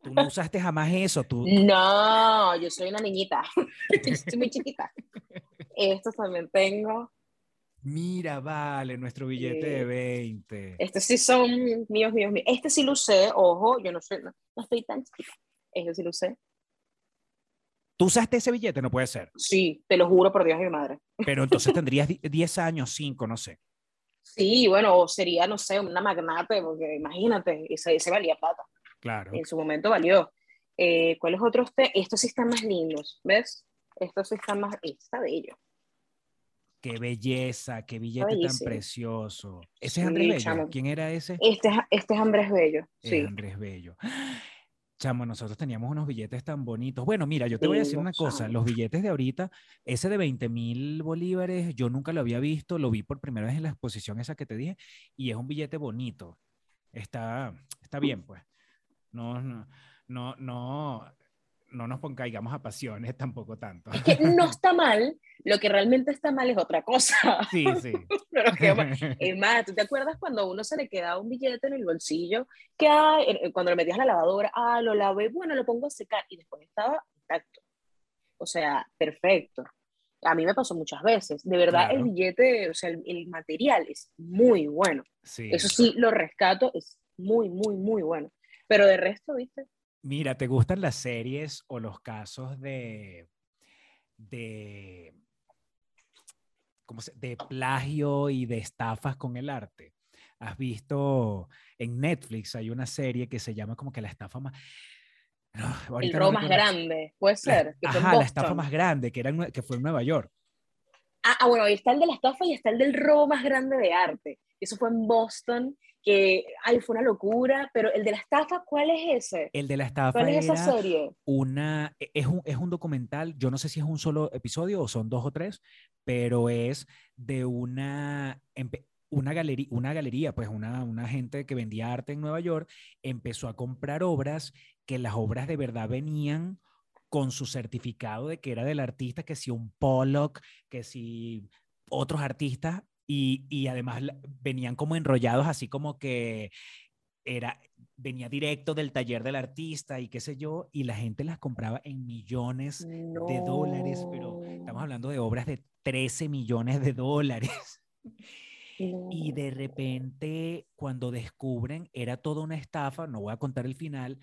Tú no usaste jamás eso. Tú, No, yo soy una niñita. Yo Estoy muy chiquita. Estos también tengo. Mira, vale, nuestro billete de Sí. 20. Estos sí son míos, míos, míos. Este sí lo usé, ojo, yo no soy, no, no estoy tan chiquita. Este sí lo usé. ¿Tú usaste ese billete? No puede ser. Sí, te lo juro por Dios y mi madre. Pero entonces tendrías di- 10 años, 5, no sé. Sí, bueno, o sería, no sé, una magnate, porque imagínate, ese, ese valía plata. Claro. En su momento valió. Eh, ¿Cuáles otros? Te? Estos sí están más lindos, ¿ves? Estos sí están más, está bello. Qué belleza, qué billete tan precioso. Ese es Sí, Andrés Bello. chamo. ¿Quién era ese? Este, es- este es Andrés Bello, Es sí. Andrés Bello. Chamo, nosotros teníamos unos billetes tan bonitos. Bueno, mira, yo te voy a decir una Lindos, cosa. Los billetes de ahorita, ese de 20 mil bolívares, yo nunca lo había visto. Lo vi por primera vez en la exposición esa que te dije y es un billete bonito. Está, está bien, pues. No, no, no, no, no nos pongaigamos a pasiones tampoco tanto. Es que no está mal, lo que realmente está mal es otra cosa. Sí, sí. Pero que, es más, ¿tú te acuerdas cuando a uno se le quedaba un billete en el bolsillo? Que ay, eh, cuando lo metías a la lavadora, ah, lo lavé, bueno, lo pongo a secar y después estaba intacto. O sea, perfecto. A mí me pasó muchas veces. De verdad, el billete, o sea, el, el material es muy bueno. Sí. Eso sí, lo rescato, es muy, muy, muy bueno. Pero de resto, ¿viste? Mira, ¿te gustan las series o los casos de, de, ¿cómo se- de plagio y de estafas con el arte? ¿Has visto en Netflix hay una serie que se llama como que la estafa más... No, El ahorita no robo más grande, puede La- ser. en ajá, la estafa más grande que, era en que fue en Nueva York. Ah, ah, bueno, ahí está el de la estafa y está el del robo más grande de arte. Eso fue en Boston, que, ay, fue una locura, pero el de la estafa, ¿cuál es ese? El de la estafa ¿Cuál es esa serie? una, e- es un, es un documental, yo no sé si es un solo episodio o son dos o tres, pero es de una, una, galería, una galería, pues una, una gente que vendía arte en Nueva York, empezó a comprar obras que las obras de verdad venían con su certificado de que era del artista, que si un Pollock, que si otros artistas, y, y además venían como enrollados así como que era, venía directo del taller del artista y qué sé yo, y la gente las compraba en millones de dólares, pero estamos hablando de obras de 13 millones de dólares. Y de repente, cuando descubren, era toda una estafa, no voy a contar el final,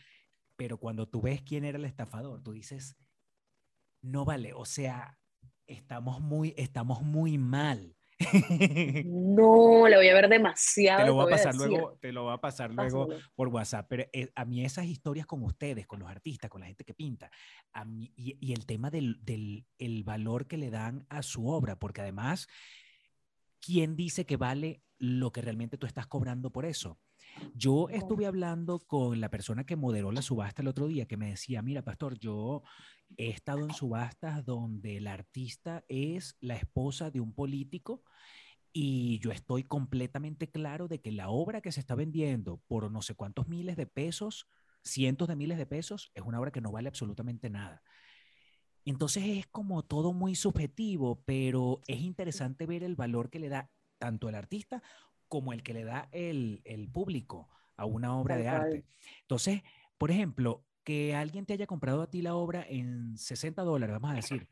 pero cuando tú ves quién era el estafador, tú dices, no vale, o sea, estamos muy, estamos muy mal. No, le voy a ver demasiado. te lo voy a voy pasar luego, te lo voy a pasar luego por WhatsApp, pero eh, a mí esas historias con ustedes, con los artistas, con la gente que pinta, a mí, y, y el tema del, del el valor que le dan a su obra, porque además, ¿quién dice que vale lo que realmente tú estás cobrando por eso? Yo estuve hablando con la persona que moderó la subasta el otro día, que me decía, mira, pastor, yo he estado en subastas donde el artista es la esposa de un político y yo estoy completamente claro de que la obra que se está vendiendo por no sé cuántos miles de pesos cientos de miles de pesos, es una obra que no vale absolutamente nada. Entonces es como todo muy subjetivo, pero es interesante ver el valor que le da tanto el artista como el que le da el, el público a una obra de arte. Entonces, por ejemplo, que alguien te haya comprado a ti la obra en 60 dólares, vamos a decir,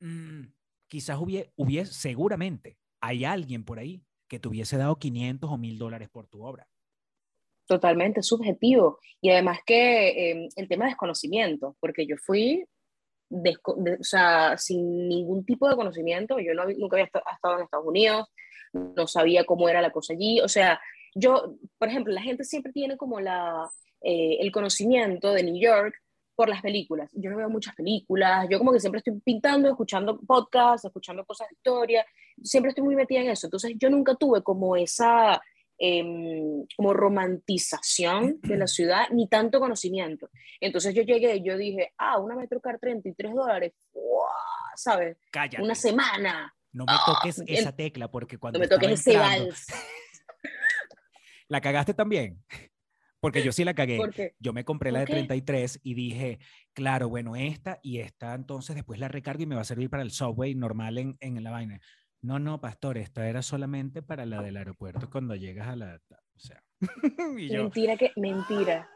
mm, quizás hubiese, seguramente, hay alguien por ahí que te hubiese dado 500 o 1000 dólares por tu obra. Totalmente subjetivo. Y además que em, el tema de desconocimiento, porque yo fui o sea, sin ningún tipo de conocimiento, yo no, nunca había estado en Estados Unidos, no sabía cómo era la cosa allí, o sea, yo, por ejemplo, la gente siempre tiene como la, eh, el conocimiento de New York por las películas. Yo no veo muchas películas, yo como que siempre estoy pintando, escuchando podcasts, escuchando cosas de historia, siempre estoy muy metida en eso. Entonces yo nunca tuve como esa em, como romantización de la ciudad, ni tanto conocimiento. Entonces yo llegué y yo dije, ah, una Metrocar 33 dólares, ¿sabes? Cállate. Una semana. No me toques esa tecla porque cuando... No me toques ese vals. ¿La cagaste también? Porque yo sí la cagué. Yo me compré la de 33 y dije, claro, bueno, esta y esta, entonces después la recargo y me va a servir para el subway normal en, en la vaina. No, no, pastor, esta era solamente para la del aeropuerto cuando llegas a la... O sea, Mentira que, mentira.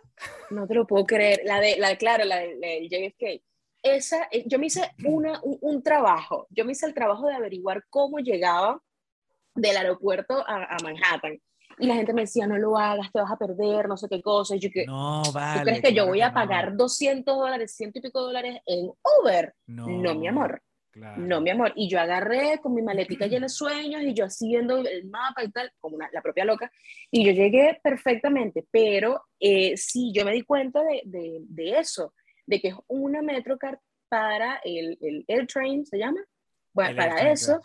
No te lo puedo creer. La de, la, claro, la del JFK. Esa, eh, yo me hice una, un, un, trabajo. Yo me hice el trabajo de averiguar cómo llegaba del aeropuerto a, a Manhattan y la gente me decía, no lo hagas, te vas a perder, no sé qué cosa. Y yo que, no, vale. ¿Tú crees que yo voy a pagar 200 dólares, ciento y pico dólares en Uber? No, no mi amor. No, mi amor. Y yo agarré con mi maletita llena de sueños y yo así viendo el mapa y tal, como una, la propia loca. Y yo llegué perfectamente, pero eh, sí, yo me di cuenta de, de, de, eso, de que es una Metrocard para el, el AirTrain, ¿se llama? Bueno, para eso.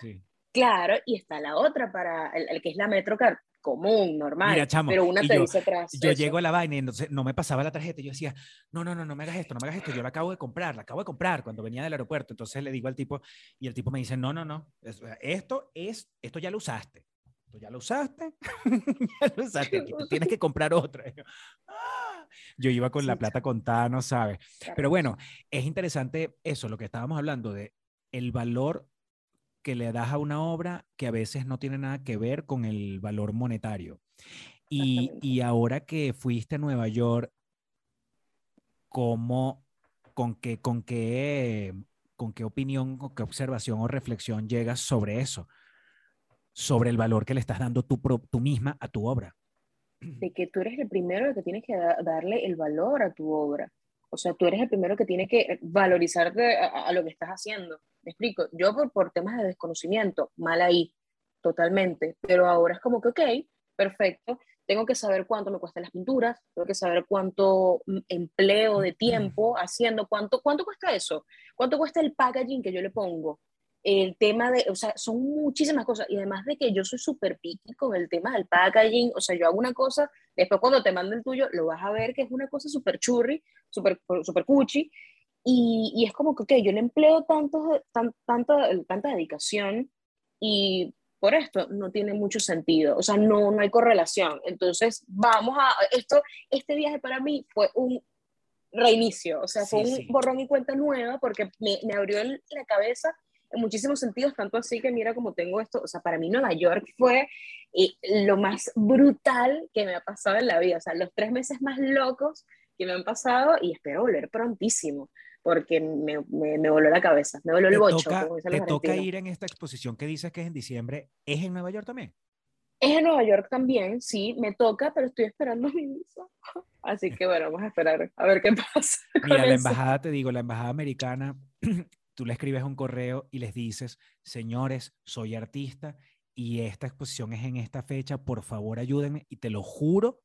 Claro, y está la otra para el, el que es la Metrocard común, normal. pero una te dice atrás. Yo llego a la vaina y entonces no me pasaba la tarjeta. Yo decía, no, no, no, no me hagas esto, no me hagas esto. Yo la acabo de comprar, la acabo de comprar cuando venía del aeropuerto. Entonces le digo al tipo y el tipo me dice, no, no, no, esto es, esto ya lo usaste. Esto ya lo usaste, ya lo usaste. tienes que comprar otra. Ah". Yo iba con la plata contada, no sabes. Pero bueno, es interesante eso, lo que estábamos hablando de el valor que le das a una obra que a veces no tiene nada que ver con el valor monetario. Y, y ahora que fuiste a Nueva York, ¿cómo, con qué, con qué, con qué opinión, con qué observación o reflexión llegas sobre eso? Sobre el valor que le estás dando tú, tú misma a tu obra. De que tú eres el primero que tienes que darle el valor a tu obra. O sea, tú eres el primero que tiene que valorizarte a, lo que estás haciendo. Me explico. Yo por, por temas de desconocimiento, mal ahí, totalmente. Pero ahora es como que, ok, perfecto. Tengo que saber cuánto me cuestan las pinturas, tengo que saber cuánto mm, empleo de tiempo haciendo, cuánto, cuánto cuesta eso, cuánto cuesta el packaging que yo le pongo, el tema de, o sea, son muchísimas cosas. Y además de que yo soy súper picky con el tema del packaging, o sea, yo hago una cosa, después cuando te mando el tuyo, lo vas a ver que es una cosa súper churri, súper super cuchi. Y, y, es como que, ok, yo le empleo tanto, tan, tanta, tanta dedicación y por esto no tiene mucho sentido, o sea, no, no hay correlación. Entonces, vamos a, esto, este viaje para mí fue un reinicio, o sea, fue un borrón y cuenta nueva porque me, me abrió la cabeza en muchísimos sentidos, tanto así que mira como tengo esto, o sea, para mí Nueva York fue eh, lo más brutal que me ha pasado en la vida, o sea, los tres meses más locos que me han pasado y espero volver prontísimo porque me, me, voló la cabeza, me voló el bocho. ¿Te toca ir en esta exposición que dices que es en diciembre? ¿Es en Nueva York también? Es en Nueva York también, sí, me toca, pero estoy esperando mi visa. Así que bueno, vamos a esperar a ver qué pasa. Mira, la embajada, te digo, la embajada americana tú le escribes un correo y les dices, señores, soy artista y esta exposición es en esta fecha, por favor ayúdenme y te lo juro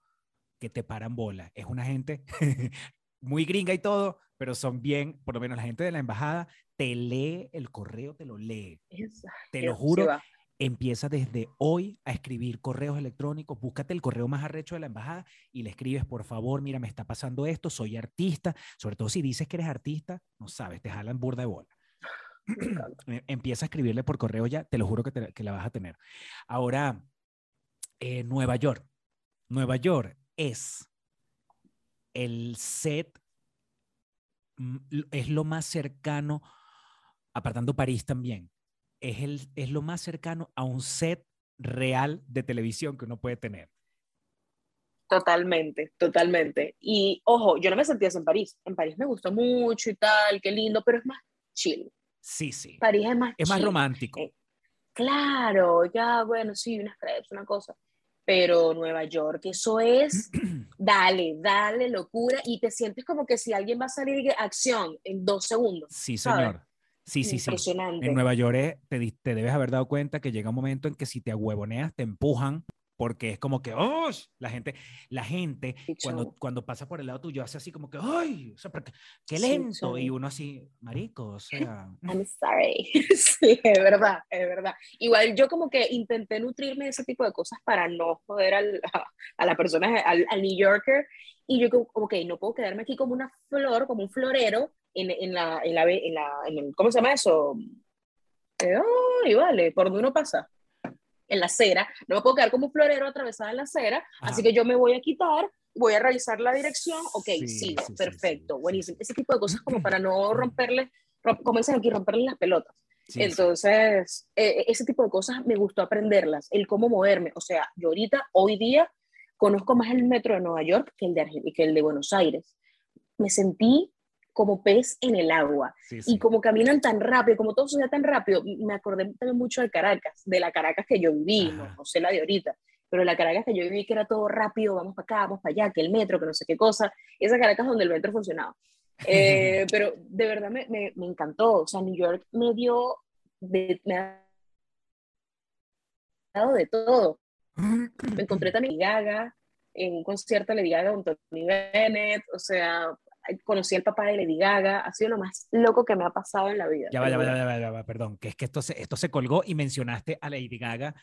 que te paran bola. Es una gente muy gringa y todo, pero son bien, por lo menos la gente de la embajada te lee el correo, te lo lee. Te lo juro. Empieza desde hoy a escribir correos electrónicos, búscate el correo más arrecho de la embajada y le escribes, por favor, mira, me está pasando esto, soy artista, sobre todo si dices que eres artista, no sabes, te jalan burda de bola. Eh, empieza a escribirle por correo ya, te lo juro que, la vas a tener. Ahora, eh, Nueva York. Nueva York es el set es lo más cercano, apartando París también, es, el, es lo más cercano a un set real de televisión que uno puede tener. Totalmente, totalmente. Y ojo, yo no me sentía así en París. En París me gustó mucho y tal, qué lindo, pero es más chill. Sí, sí. París es más Es más romántico. Eh, Claro, ya, bueno, sí, unas crepes, una cosa. Pero Nueva York, eso es, dale, dale, locura, y te sientes como que si alguien va a salir de acción en dos segundos. Sí, ¿sabes? señor. Sí, sí, sí. Impresionante. En Nueva York eh, te, te debes haber dado cuenta que llega un momento en que si te ahuevoneas te empujan porque es como que ¡oh! la gente la gente cuando, cuando pasa por el lado tuyo hace así como que ¡ay! O sea, pero qué, lento sí. y uno así marico o sea I'm sorry. sí, es verdad, es verdad. Igual yo como que intenté nutrirme de ese tipo de cosas para no joder al, a, a la persona, al, al New Yorker. Y yo como, ok, no puedo quedarme aquí como una flor, como un florero en, en la, en la, en la, en el, ¿cómo se llama eso? Eh, ay, vale, por donde uno pasa. En la acera. No me puedo quedar como un florero atravesada en la acera. Ajá. Así que yo me voy a quitar, voy a revisar la dirección. Ok, Sí, sigo, sí, sí, perfecto, sí, buenísimo. Ese tipo de cosas como para no romperle, rom- como dicen aquí, romperle las pelotas. Entonces, eh, ese tipo de cosas me gustó aprenderlas, el cómo moverme. O sea, yo ahorita, hoy día, conozco más el metro de Nueva York que el de, que el de Buenos Aires. Me sentí como pez en el agua. Sí, Y sí. como caminan tan rápido, como todo sucede tan rápido, me acordé también mucho de Caracas, de la Caracas que yo viví, no, no sé la de ahorita, pero la Caracas que yo viví que era todo rápido, vamos para acá, vamos para allá, que el metro, que no sé qué cosa, esa Caracas donde el metro funcionaba. Eh, pero de verdad me, me, me encantó, o sea, New York me dio, de, me ha dado de todo. Me encontré también Gaga, en un concierto Lady Gaga con Tony Bennett, o sea, conocí al papá de Lady Gaga, ha sido lo más loco que me ha pasado en la vida. ya va, ya va, ya va, ya va, perdón, que es que esto se, esto se colgó y mencionaste a Lady Gaga.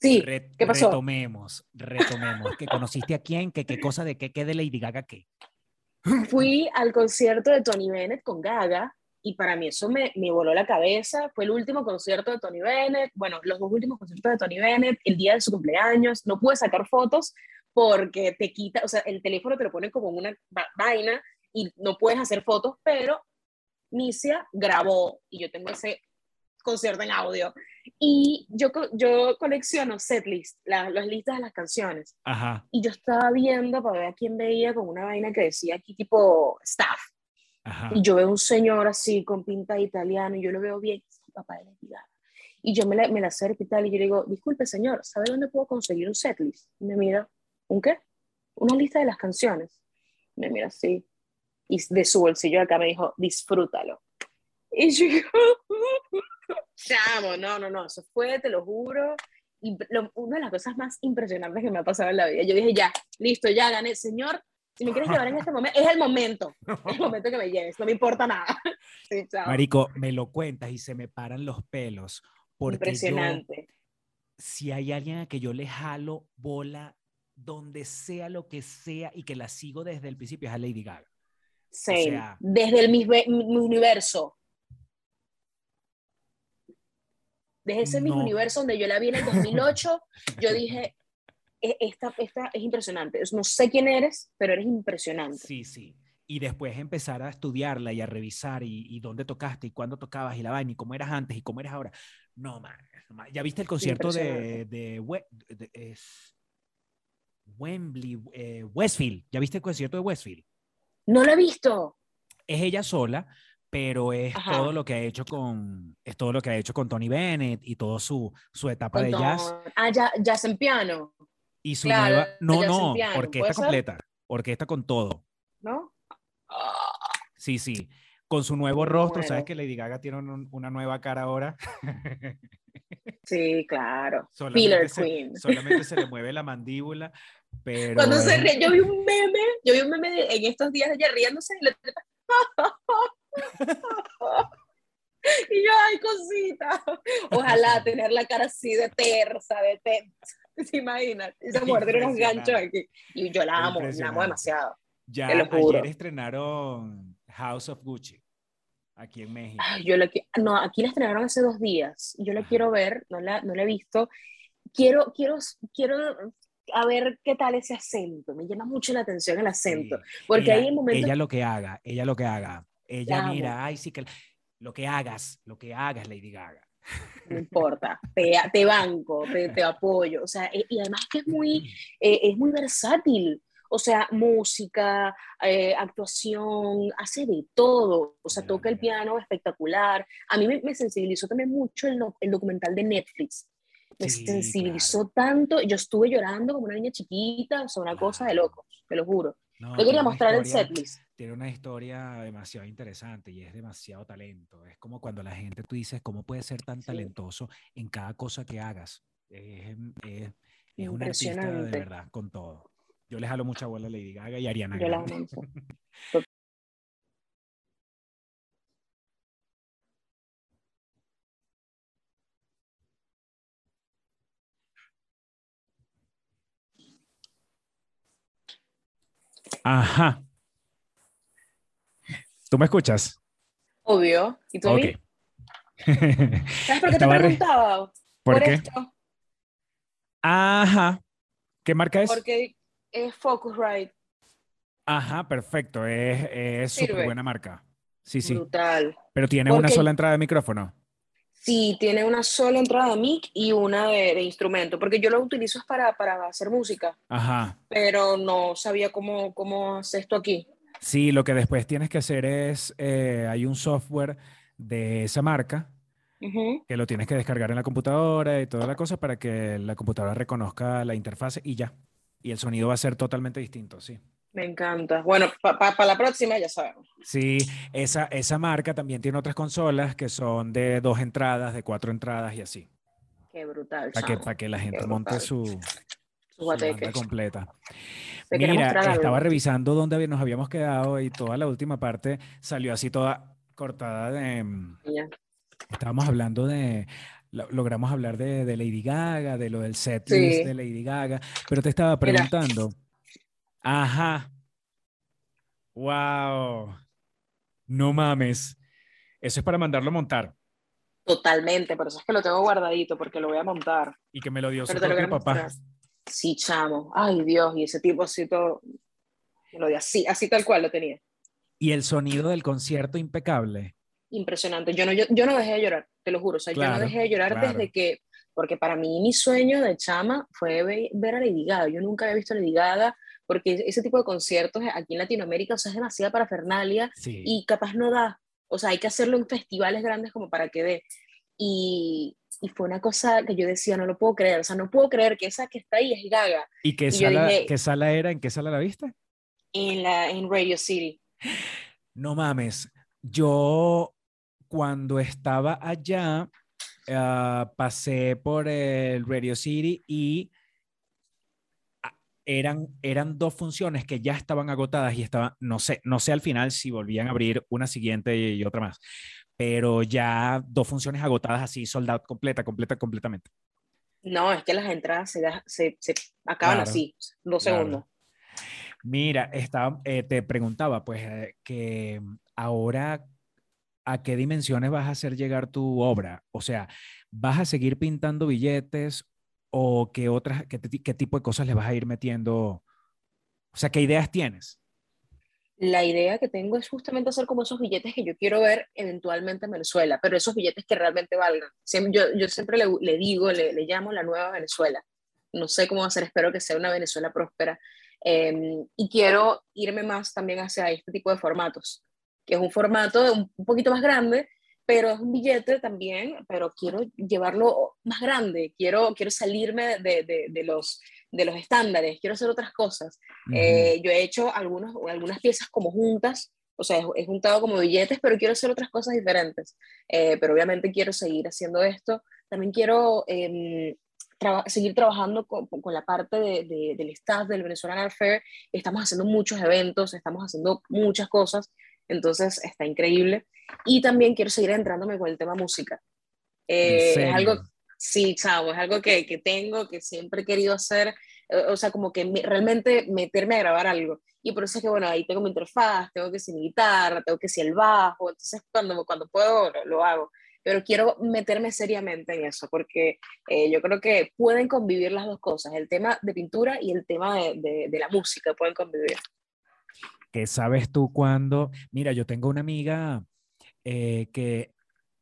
Sí, Re- ¿qué pasó? Retomemos, retomemos. ¿Que conociste a quién? ¿Que qué cosa de qué, qué de Lady Gaga qué? fui al concierto de Tony Bennett con Gaga y para mí eso me, me voló la cabeza. Fue el último concierto de Tony Bennett, bueno, los dos últimos conciertos de Tony Bennett, el día de su cumpleaños. No pude sacar fotos porque te quita, o sea, el teléfono te lo pone como una va- vaina y no puedes hacer fotos, pero Misia grabó y yo tengo ese concierto en audio. Y yo, yo colecciono setlist, la- las listas de las canciones Ajá, y yo estaba viendo para ver a quién veía con una vaina que decía aquí tipo staff. ajá. Y yo veo un señor así con pinta de italiano y yo lo veo bien, papá de Gaga. Y yo me la, me la acerco y tal y yo le digo, disculpe señor, ¿sabe dónde puedo conseguir un setlist? Y me mira, ¿un qué? Una lista de las canciones. Y me mira así. Y de su bolsillo acá me dijo, disfrútalo. Y yo chamo, no, no, no, eso fue, te lo juro, y lo- una de las cosas más impresionantes que me ha pasado en la vida. Yo dije, ya, listo, ya gané, señor, si me quieres llevar en este momento, es el momento, es el momento que me lleves, no me importa nada. Sí, chao. Marico, me lo cuentas y se me paran los pelos. Porque yo, Impresionante. si hay alguien a que yo le jalo bola, donde sea lo que sea, y que la sigo desde el principio, es a Lady Gaga. Same. sea- Desde el mismo mi universo. Desde ese mismo No. universo donde yo la vi en el 2008, yo dije, "E- esta, esta es impresionante. No sé quién eres, pero eres impresionante. Sí, sí. Y después empezar a estudiarla y a revisar y, y dónde tocaste y cuándo tocabas y la vaina y cómo eras antes y cómo eres ahora. No, man. man. ¿Ya viste el concierto de, de, We- de- es Wembley, eh, Westfield? ¿Ya viste el concierto de Westfield? No lo he visto. Es ella sola, pero es Ajá. todo lo que ha hecho con es todo lo que ha hecho con Tony Bennett y toda su, su etapa Con de jazz Ah, ya, jazz en piano, y su claro, nueva no no orquesta completa orquesta con todo ¿no? Sí, sí. Con su nuevo rostro, sabes que Lady Gaga tiene un- una nueva cara ahora. Sí, claro. Solamente se- Queen. Solamente se le mueve la mandíbula, pero Cuando se ríe, yo vi un meme, yo vi un meme de- en estos días de ella riéndose y le y yo, ay, cosita. Ojalá tener la cara así de tersa, de tensa. ¿Se imaginan? Esa mujer tiene unos ganchos aquí. Y yo la amo, la amo demasiado. ya ayer estrenaron House of Gucci aquí en México. Ay, yo la no, aquí la estrenaron hace dos días. Yo la Ajá. quiero ver, no la, no la he visto. Quiero, quiero, quiero a ver qué tal ese acento. Me llama mucho la atención el acento. Porque ella, hay momentos... Ella lo que haga, ella lo que haga. Ella mira, ay, sí que... Lo que hagas, lo que hagas, Lady Gaga. No importa, te, te banco, te, te, apoyo. O sea, y además que es muy, eh, es muy versátil. O sea, música, eh, actuación, hace de todo. O sea, toca el piano espectacular. A mí me, me sensibilizó también mucho el, el, documental de Netflix. Me sí, sensibilizó claro. tanto. Yo estuve llorando como una niña chiquita. O sea, una cosa de locos, te lo juro. No, Yo quería mostrar historia, el setlist. Tiene una historia demasiado interesante y es demasiado talento. Es como cuando la gente, tú dices, ¿cómo puede ser tan sí. talentoso en cada cosa que hagas? Es, es, es un artista de verdad, con todo. Yo les jalo mucha bola a Lady Gaga y Ariana Yo Grande. La Ajá. ¿Tú me escuchas? Obvio. ¿Y tú okay. ¿Sabes por qué te preguntaba? ¿Por, ¿Por qué? Esto. Ajá. ¿Qué marca es? Porque es Focusrite. Ajá, perfecto. Es, súper buena marca. Sí, sí. Brutal. Pero tiene Porque... una sola entrada de micrófono. Sí, tiene una sola entrada de mic y una de, de instrumento, porque yo lo utilizo para, para hacer música. Ajá. Pero no sabía cómo, cómo hacer esto aquí. Sí, lo que después tienes que hacer es, eh, hay un software de esa marca uh -huh. que lo tienes que descargar en la computadora y toda la cosa para que la computadora reconozca la interfase y ya. Y el sonido va a ser totalmente distinto, sí. Me encanta. Bueno, para pa, pa la próxima ya sabemos. Sí, esa, esa marca también tiene otras consolas que son de dos entradas, de cuatro entradas y así. Qué brutal. Para que, para que la gente monte su, su, banda completa. Mira, estaba revisando dónde nos habíamos quedado y toda la última parte salió así toda cortada de... Ya. Estábamos hablando de... Logramos hablar de, de Lady Gaga, de lo del sí. de Lady Gaga, pero te estaba preguntando... Mira. Ajá. Wow. No mames. Eso es para mandarlo a montar. Totalmente, por eso es que lo tengo guardadito, porque lo voy a montar. Y que me lo dio su propio papá. Mostrar. Sí, chamo. Ay, Dios, y ese tipo así todo. Lo dio así, así tal cual lo tenía. Y el sonido del concierto impecable. Impresionante. Yo no, yo, yo no dejé de llorar, te lo juro. O sea, claro, yo no dejé de llorar claro. desde que. Porque para mí, mi sueño de chama fue ver a Lady Gaga. Yo nunca había visto a Lady Gaga porque ese tipo de conciertos aquí en Latinoamérica, o sea, es demasiada parafernalia sí. y capaz no da, o sea, hay que hacerlo en festivales grandes como para que dé. Y, y, fue una cosa que yo decía, no lo puedo creer, o sea, no puedo creer que esa que está ahí es Gaga. ¿Y qué, y sala, dije, ¿qué sala era? ¿En qué sala la viste? En, la, en Radio City. No mames, yo cuando estaba allá, uh, pasé por el Radio City y eran, eran dos funciones que ya estaban agotadas y estaban, no sé, no sé al final si volvían a abrir una siguiente y, otra más, pero ya dos funciones agotadas así, soldado completa, completa, completamente. No, es que las entradas se, se, se acaban claro, así, dos claro. segundos. Mira, estaba, eh, te preguntaba, pues, eh, que ahora, ¿a qué dimensiones vas a hacer llegar tu obra? O sea, ¿vas a seguir pintando billetes o qué otras, qué, qué, tipo de cosas le vas a ir metiendo? O sea, ¿qué ideas tienes? La idea que tengo es justamente hacer como esos billetes que yo quiero ver eventualmente en Venezuela, pero esos billetes que realmente valgan. Yo, yo siempre le, le digo, le, le, llamo la nueva Venezuela. No sé cómo ser, espero que sea una Venezuela próspera. Eh, y quiero irme más también hacia este tipo de formatos, que es un formato un, un poquito más grande, pero es un billete también, pero quiero llevarlo más grande, quiero, quiero salirme de, de, de los, de los estándares, quiero hacer otras cosas. Uh -huh. eh, yo he hecho algunos, algunas piezas como juntas, o sea, he, he, juntado como billetes, pero quiero hacer otras cosas diferentes. Eh, pero obviamente quiero seguir haciendo esto. También quiero eh, traba seguir trabajando con, con, la parte de, de, del staff del Venezuelan Art Fair. Estamos haciendo muchos eventos, estamos haciendo muchas cosas, entonces está increíble. Y también quiero seguir entrándome con el tema música. Eh, es algo, sí, chavo, es algo que, que, tengo, que siempre he querido hacer, eh, o sea, como que me, realmente meterme a grabar algo. Y por eso es que, bueno, ahí tengo mi interfaz, tengo que ser mi guitarra, tengo que ser el bajo, entonces cuando, cuando puedo lo, lo hago. pero quiero meterme seriamente en eso, porque eh, yo creo que pueden convivir las dos cosas, el tema de pintura y el tema de, de, la música pueden convivir. ¿Qué sabes tú cuando? Mira, yo tengo una amiga eh, que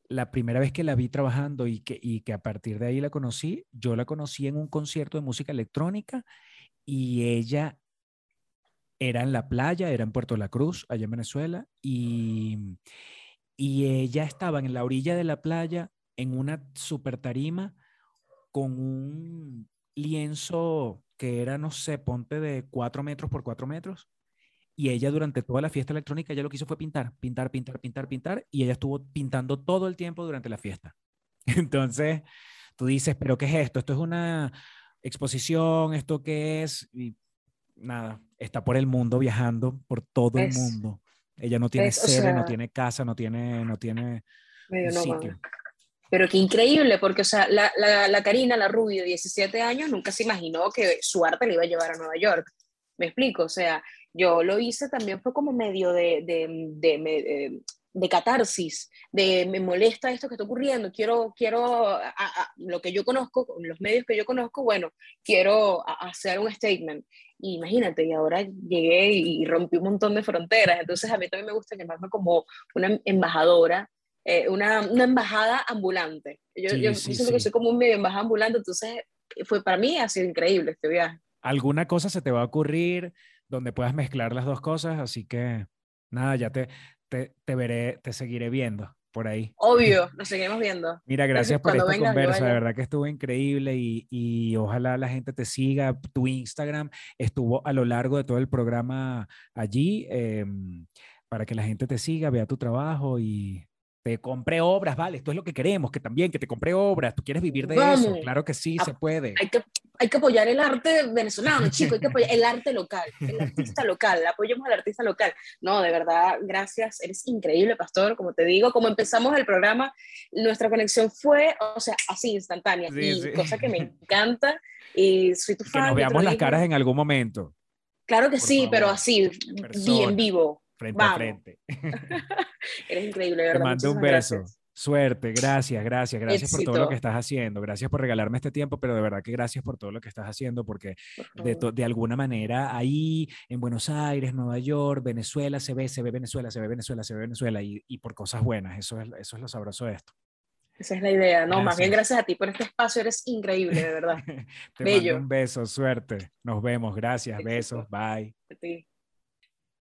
la primera vez que la vi trabajando y que, y que a partir de ahí la conocí, yo la conocí en un concierto de música electrónica y ella era en la playa, era en Puerto La Cruz, allá en Venezuela, y, y ella estaba en la orilla de la playa en una super tarima con un lienzo que era, no sé, ponte de cuatro metros por cuatro metros. Y ella durante toda la fiesta electrónica, ella lo que hizo fue pintar, pintar, pintar, pintar, pintar. Y ella estuvo pintando todo el tiempo durante la fiesta. Entonces, tú dices, pero ¿qué es esto? Esto es una exposición, ¿esto qué es? Y nada, está por el mundo viajando, por todo el mundo. Ella no tiene sede, no tiene casa, no tiene, no tiene sitio. Pero qué increíble, porque, o sea, la, la, la, Karina, la rubia de 17 años, nunca se imaginó que su arte le iba a llevar a Nueva York. Me explico, o sea, yo lo hice también fue como medio de, de, de, eh, de catarsis, de me molesta esto que está ocurriendo, quiero, quiero lo que yo conozco, los medios que yo conozco, bueno, quiero hacer un statement. Y imagínate, y ahora llegué y rompí un montón de fronteras, entonces a mí también me gusta llamarme como una embajadora, eh, una, una, embajada ambulante. Yo, sí, yo sí, que soy como un medio embajada ambulante, entonces fue para mí ha sido increíble este viaje. Alguna cosa se te va a ocurrir donde puedas mezclar las dos cosas, así que nada, ya te, te, veré, te seguiré viendo por ahí. Obvio, nos seguimos viendo. Mira, gracias por esta conversa, de verdad que estuvo increíble y, y, ojalá la gente te siga. Tu Instagram estuvo a lo largo de todo el programa allí em, para que la gente te siga, vea tu trabajo y te compré obras, vale, esto es lo que queremos, que también, que te compré obras, tú quieres vivir de eso, claro que sí, se puede. Hay que, hay que apoyar el arte venezolano, chico, hay que apoyar el arte local, el artista local, apoyemos al artista local. No, de verdad, gracias, eres increíble, Pastor, como te digo, como empezamos el programa, nuestra conexión fue, o sea, así, instantánea, y cosa que me encanta, y soy tu fan. Que nos veamos las caras en algún momento. Claro que sí, pero así, bien vivo frente a frente. Eres increíble, ¿verdad? Te mando un beso. Suerte, gracias, gracias, gracias por todo lo que estás haciendo, gracias por regalarme este tiempo, pero de verdad que gracias por todo lo que estás haciendo, porque de, de, alguna manera ahí en Buenos Aires, Nueva York, Venezuela se ve, se ve Venezuela, se ve Venezuela, se ve Venezuela y, y por cosas buenas, eso es, eso es lo sabroso de esto. Esa es la idea, no, gracias. más bien gracias a ti por este espacio, eres increíble, de verdad. Te Bello. mando un beso, suerte, nos vemos, gracias, besos, bye. A ti.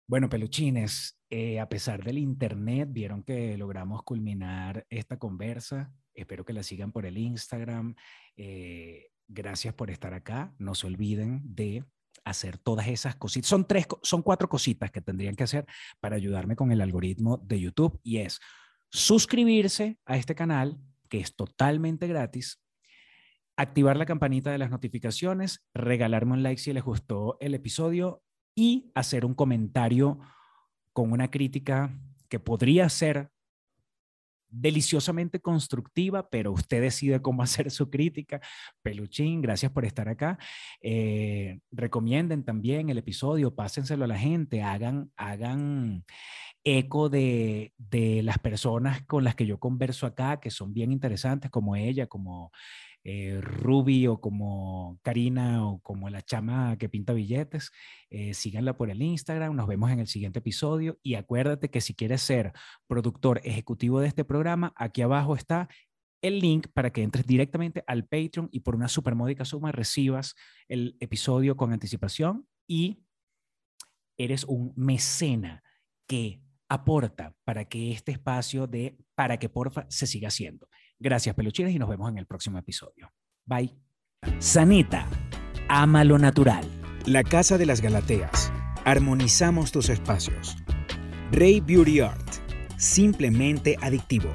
Bueno, peluchines, eh, a pesar del internet, vieron que logramos culminar esta conversa. Espero que la sigan por el Instagram. Eh, gracias por estar acá. No se olviden de hacer todas esas cositas. Son tres, son cuatro cositas que tendrían que hacer para ayudarme con el algoritmo de YouTube y es suscribirse a este canal que es totalmente gratis, activar la campanita de las notificaciones, regalarme un like si les gustó el episodio y hacer un comentario con una crítica que podría ser deliciosamente constructiva, pero usted decide cómo hacer su crítica. Peluchín, gracias por estar acá. Eh, recomienden también el episodio, pásenselo a la gente, hagan, hagan eco de, de las personas con las que yo converso acá, que son bien interesantes, como ella, como eh, Ruby o como Karina o como la chama que pinta billetes, eh, síganla por el Instagram, nos vemos en el siguiente episodio y acuérdate que si quieres ser productor ejecutivo de este programa, aquí abajo está el link para que entres directamente al Patreon y por una supermódica suma recibas el episodio con anticipación y eres un mecena que aporta para que este espacio de para que porfa se siga haciendo. Gracias, peluchines, y nos vemos en el próximo episodio. Bye. Sanita, ama lo natural. La Casa de las Galateas. Armonizamos tus espacios. Rey Beauty Art. Simplemente adictivo.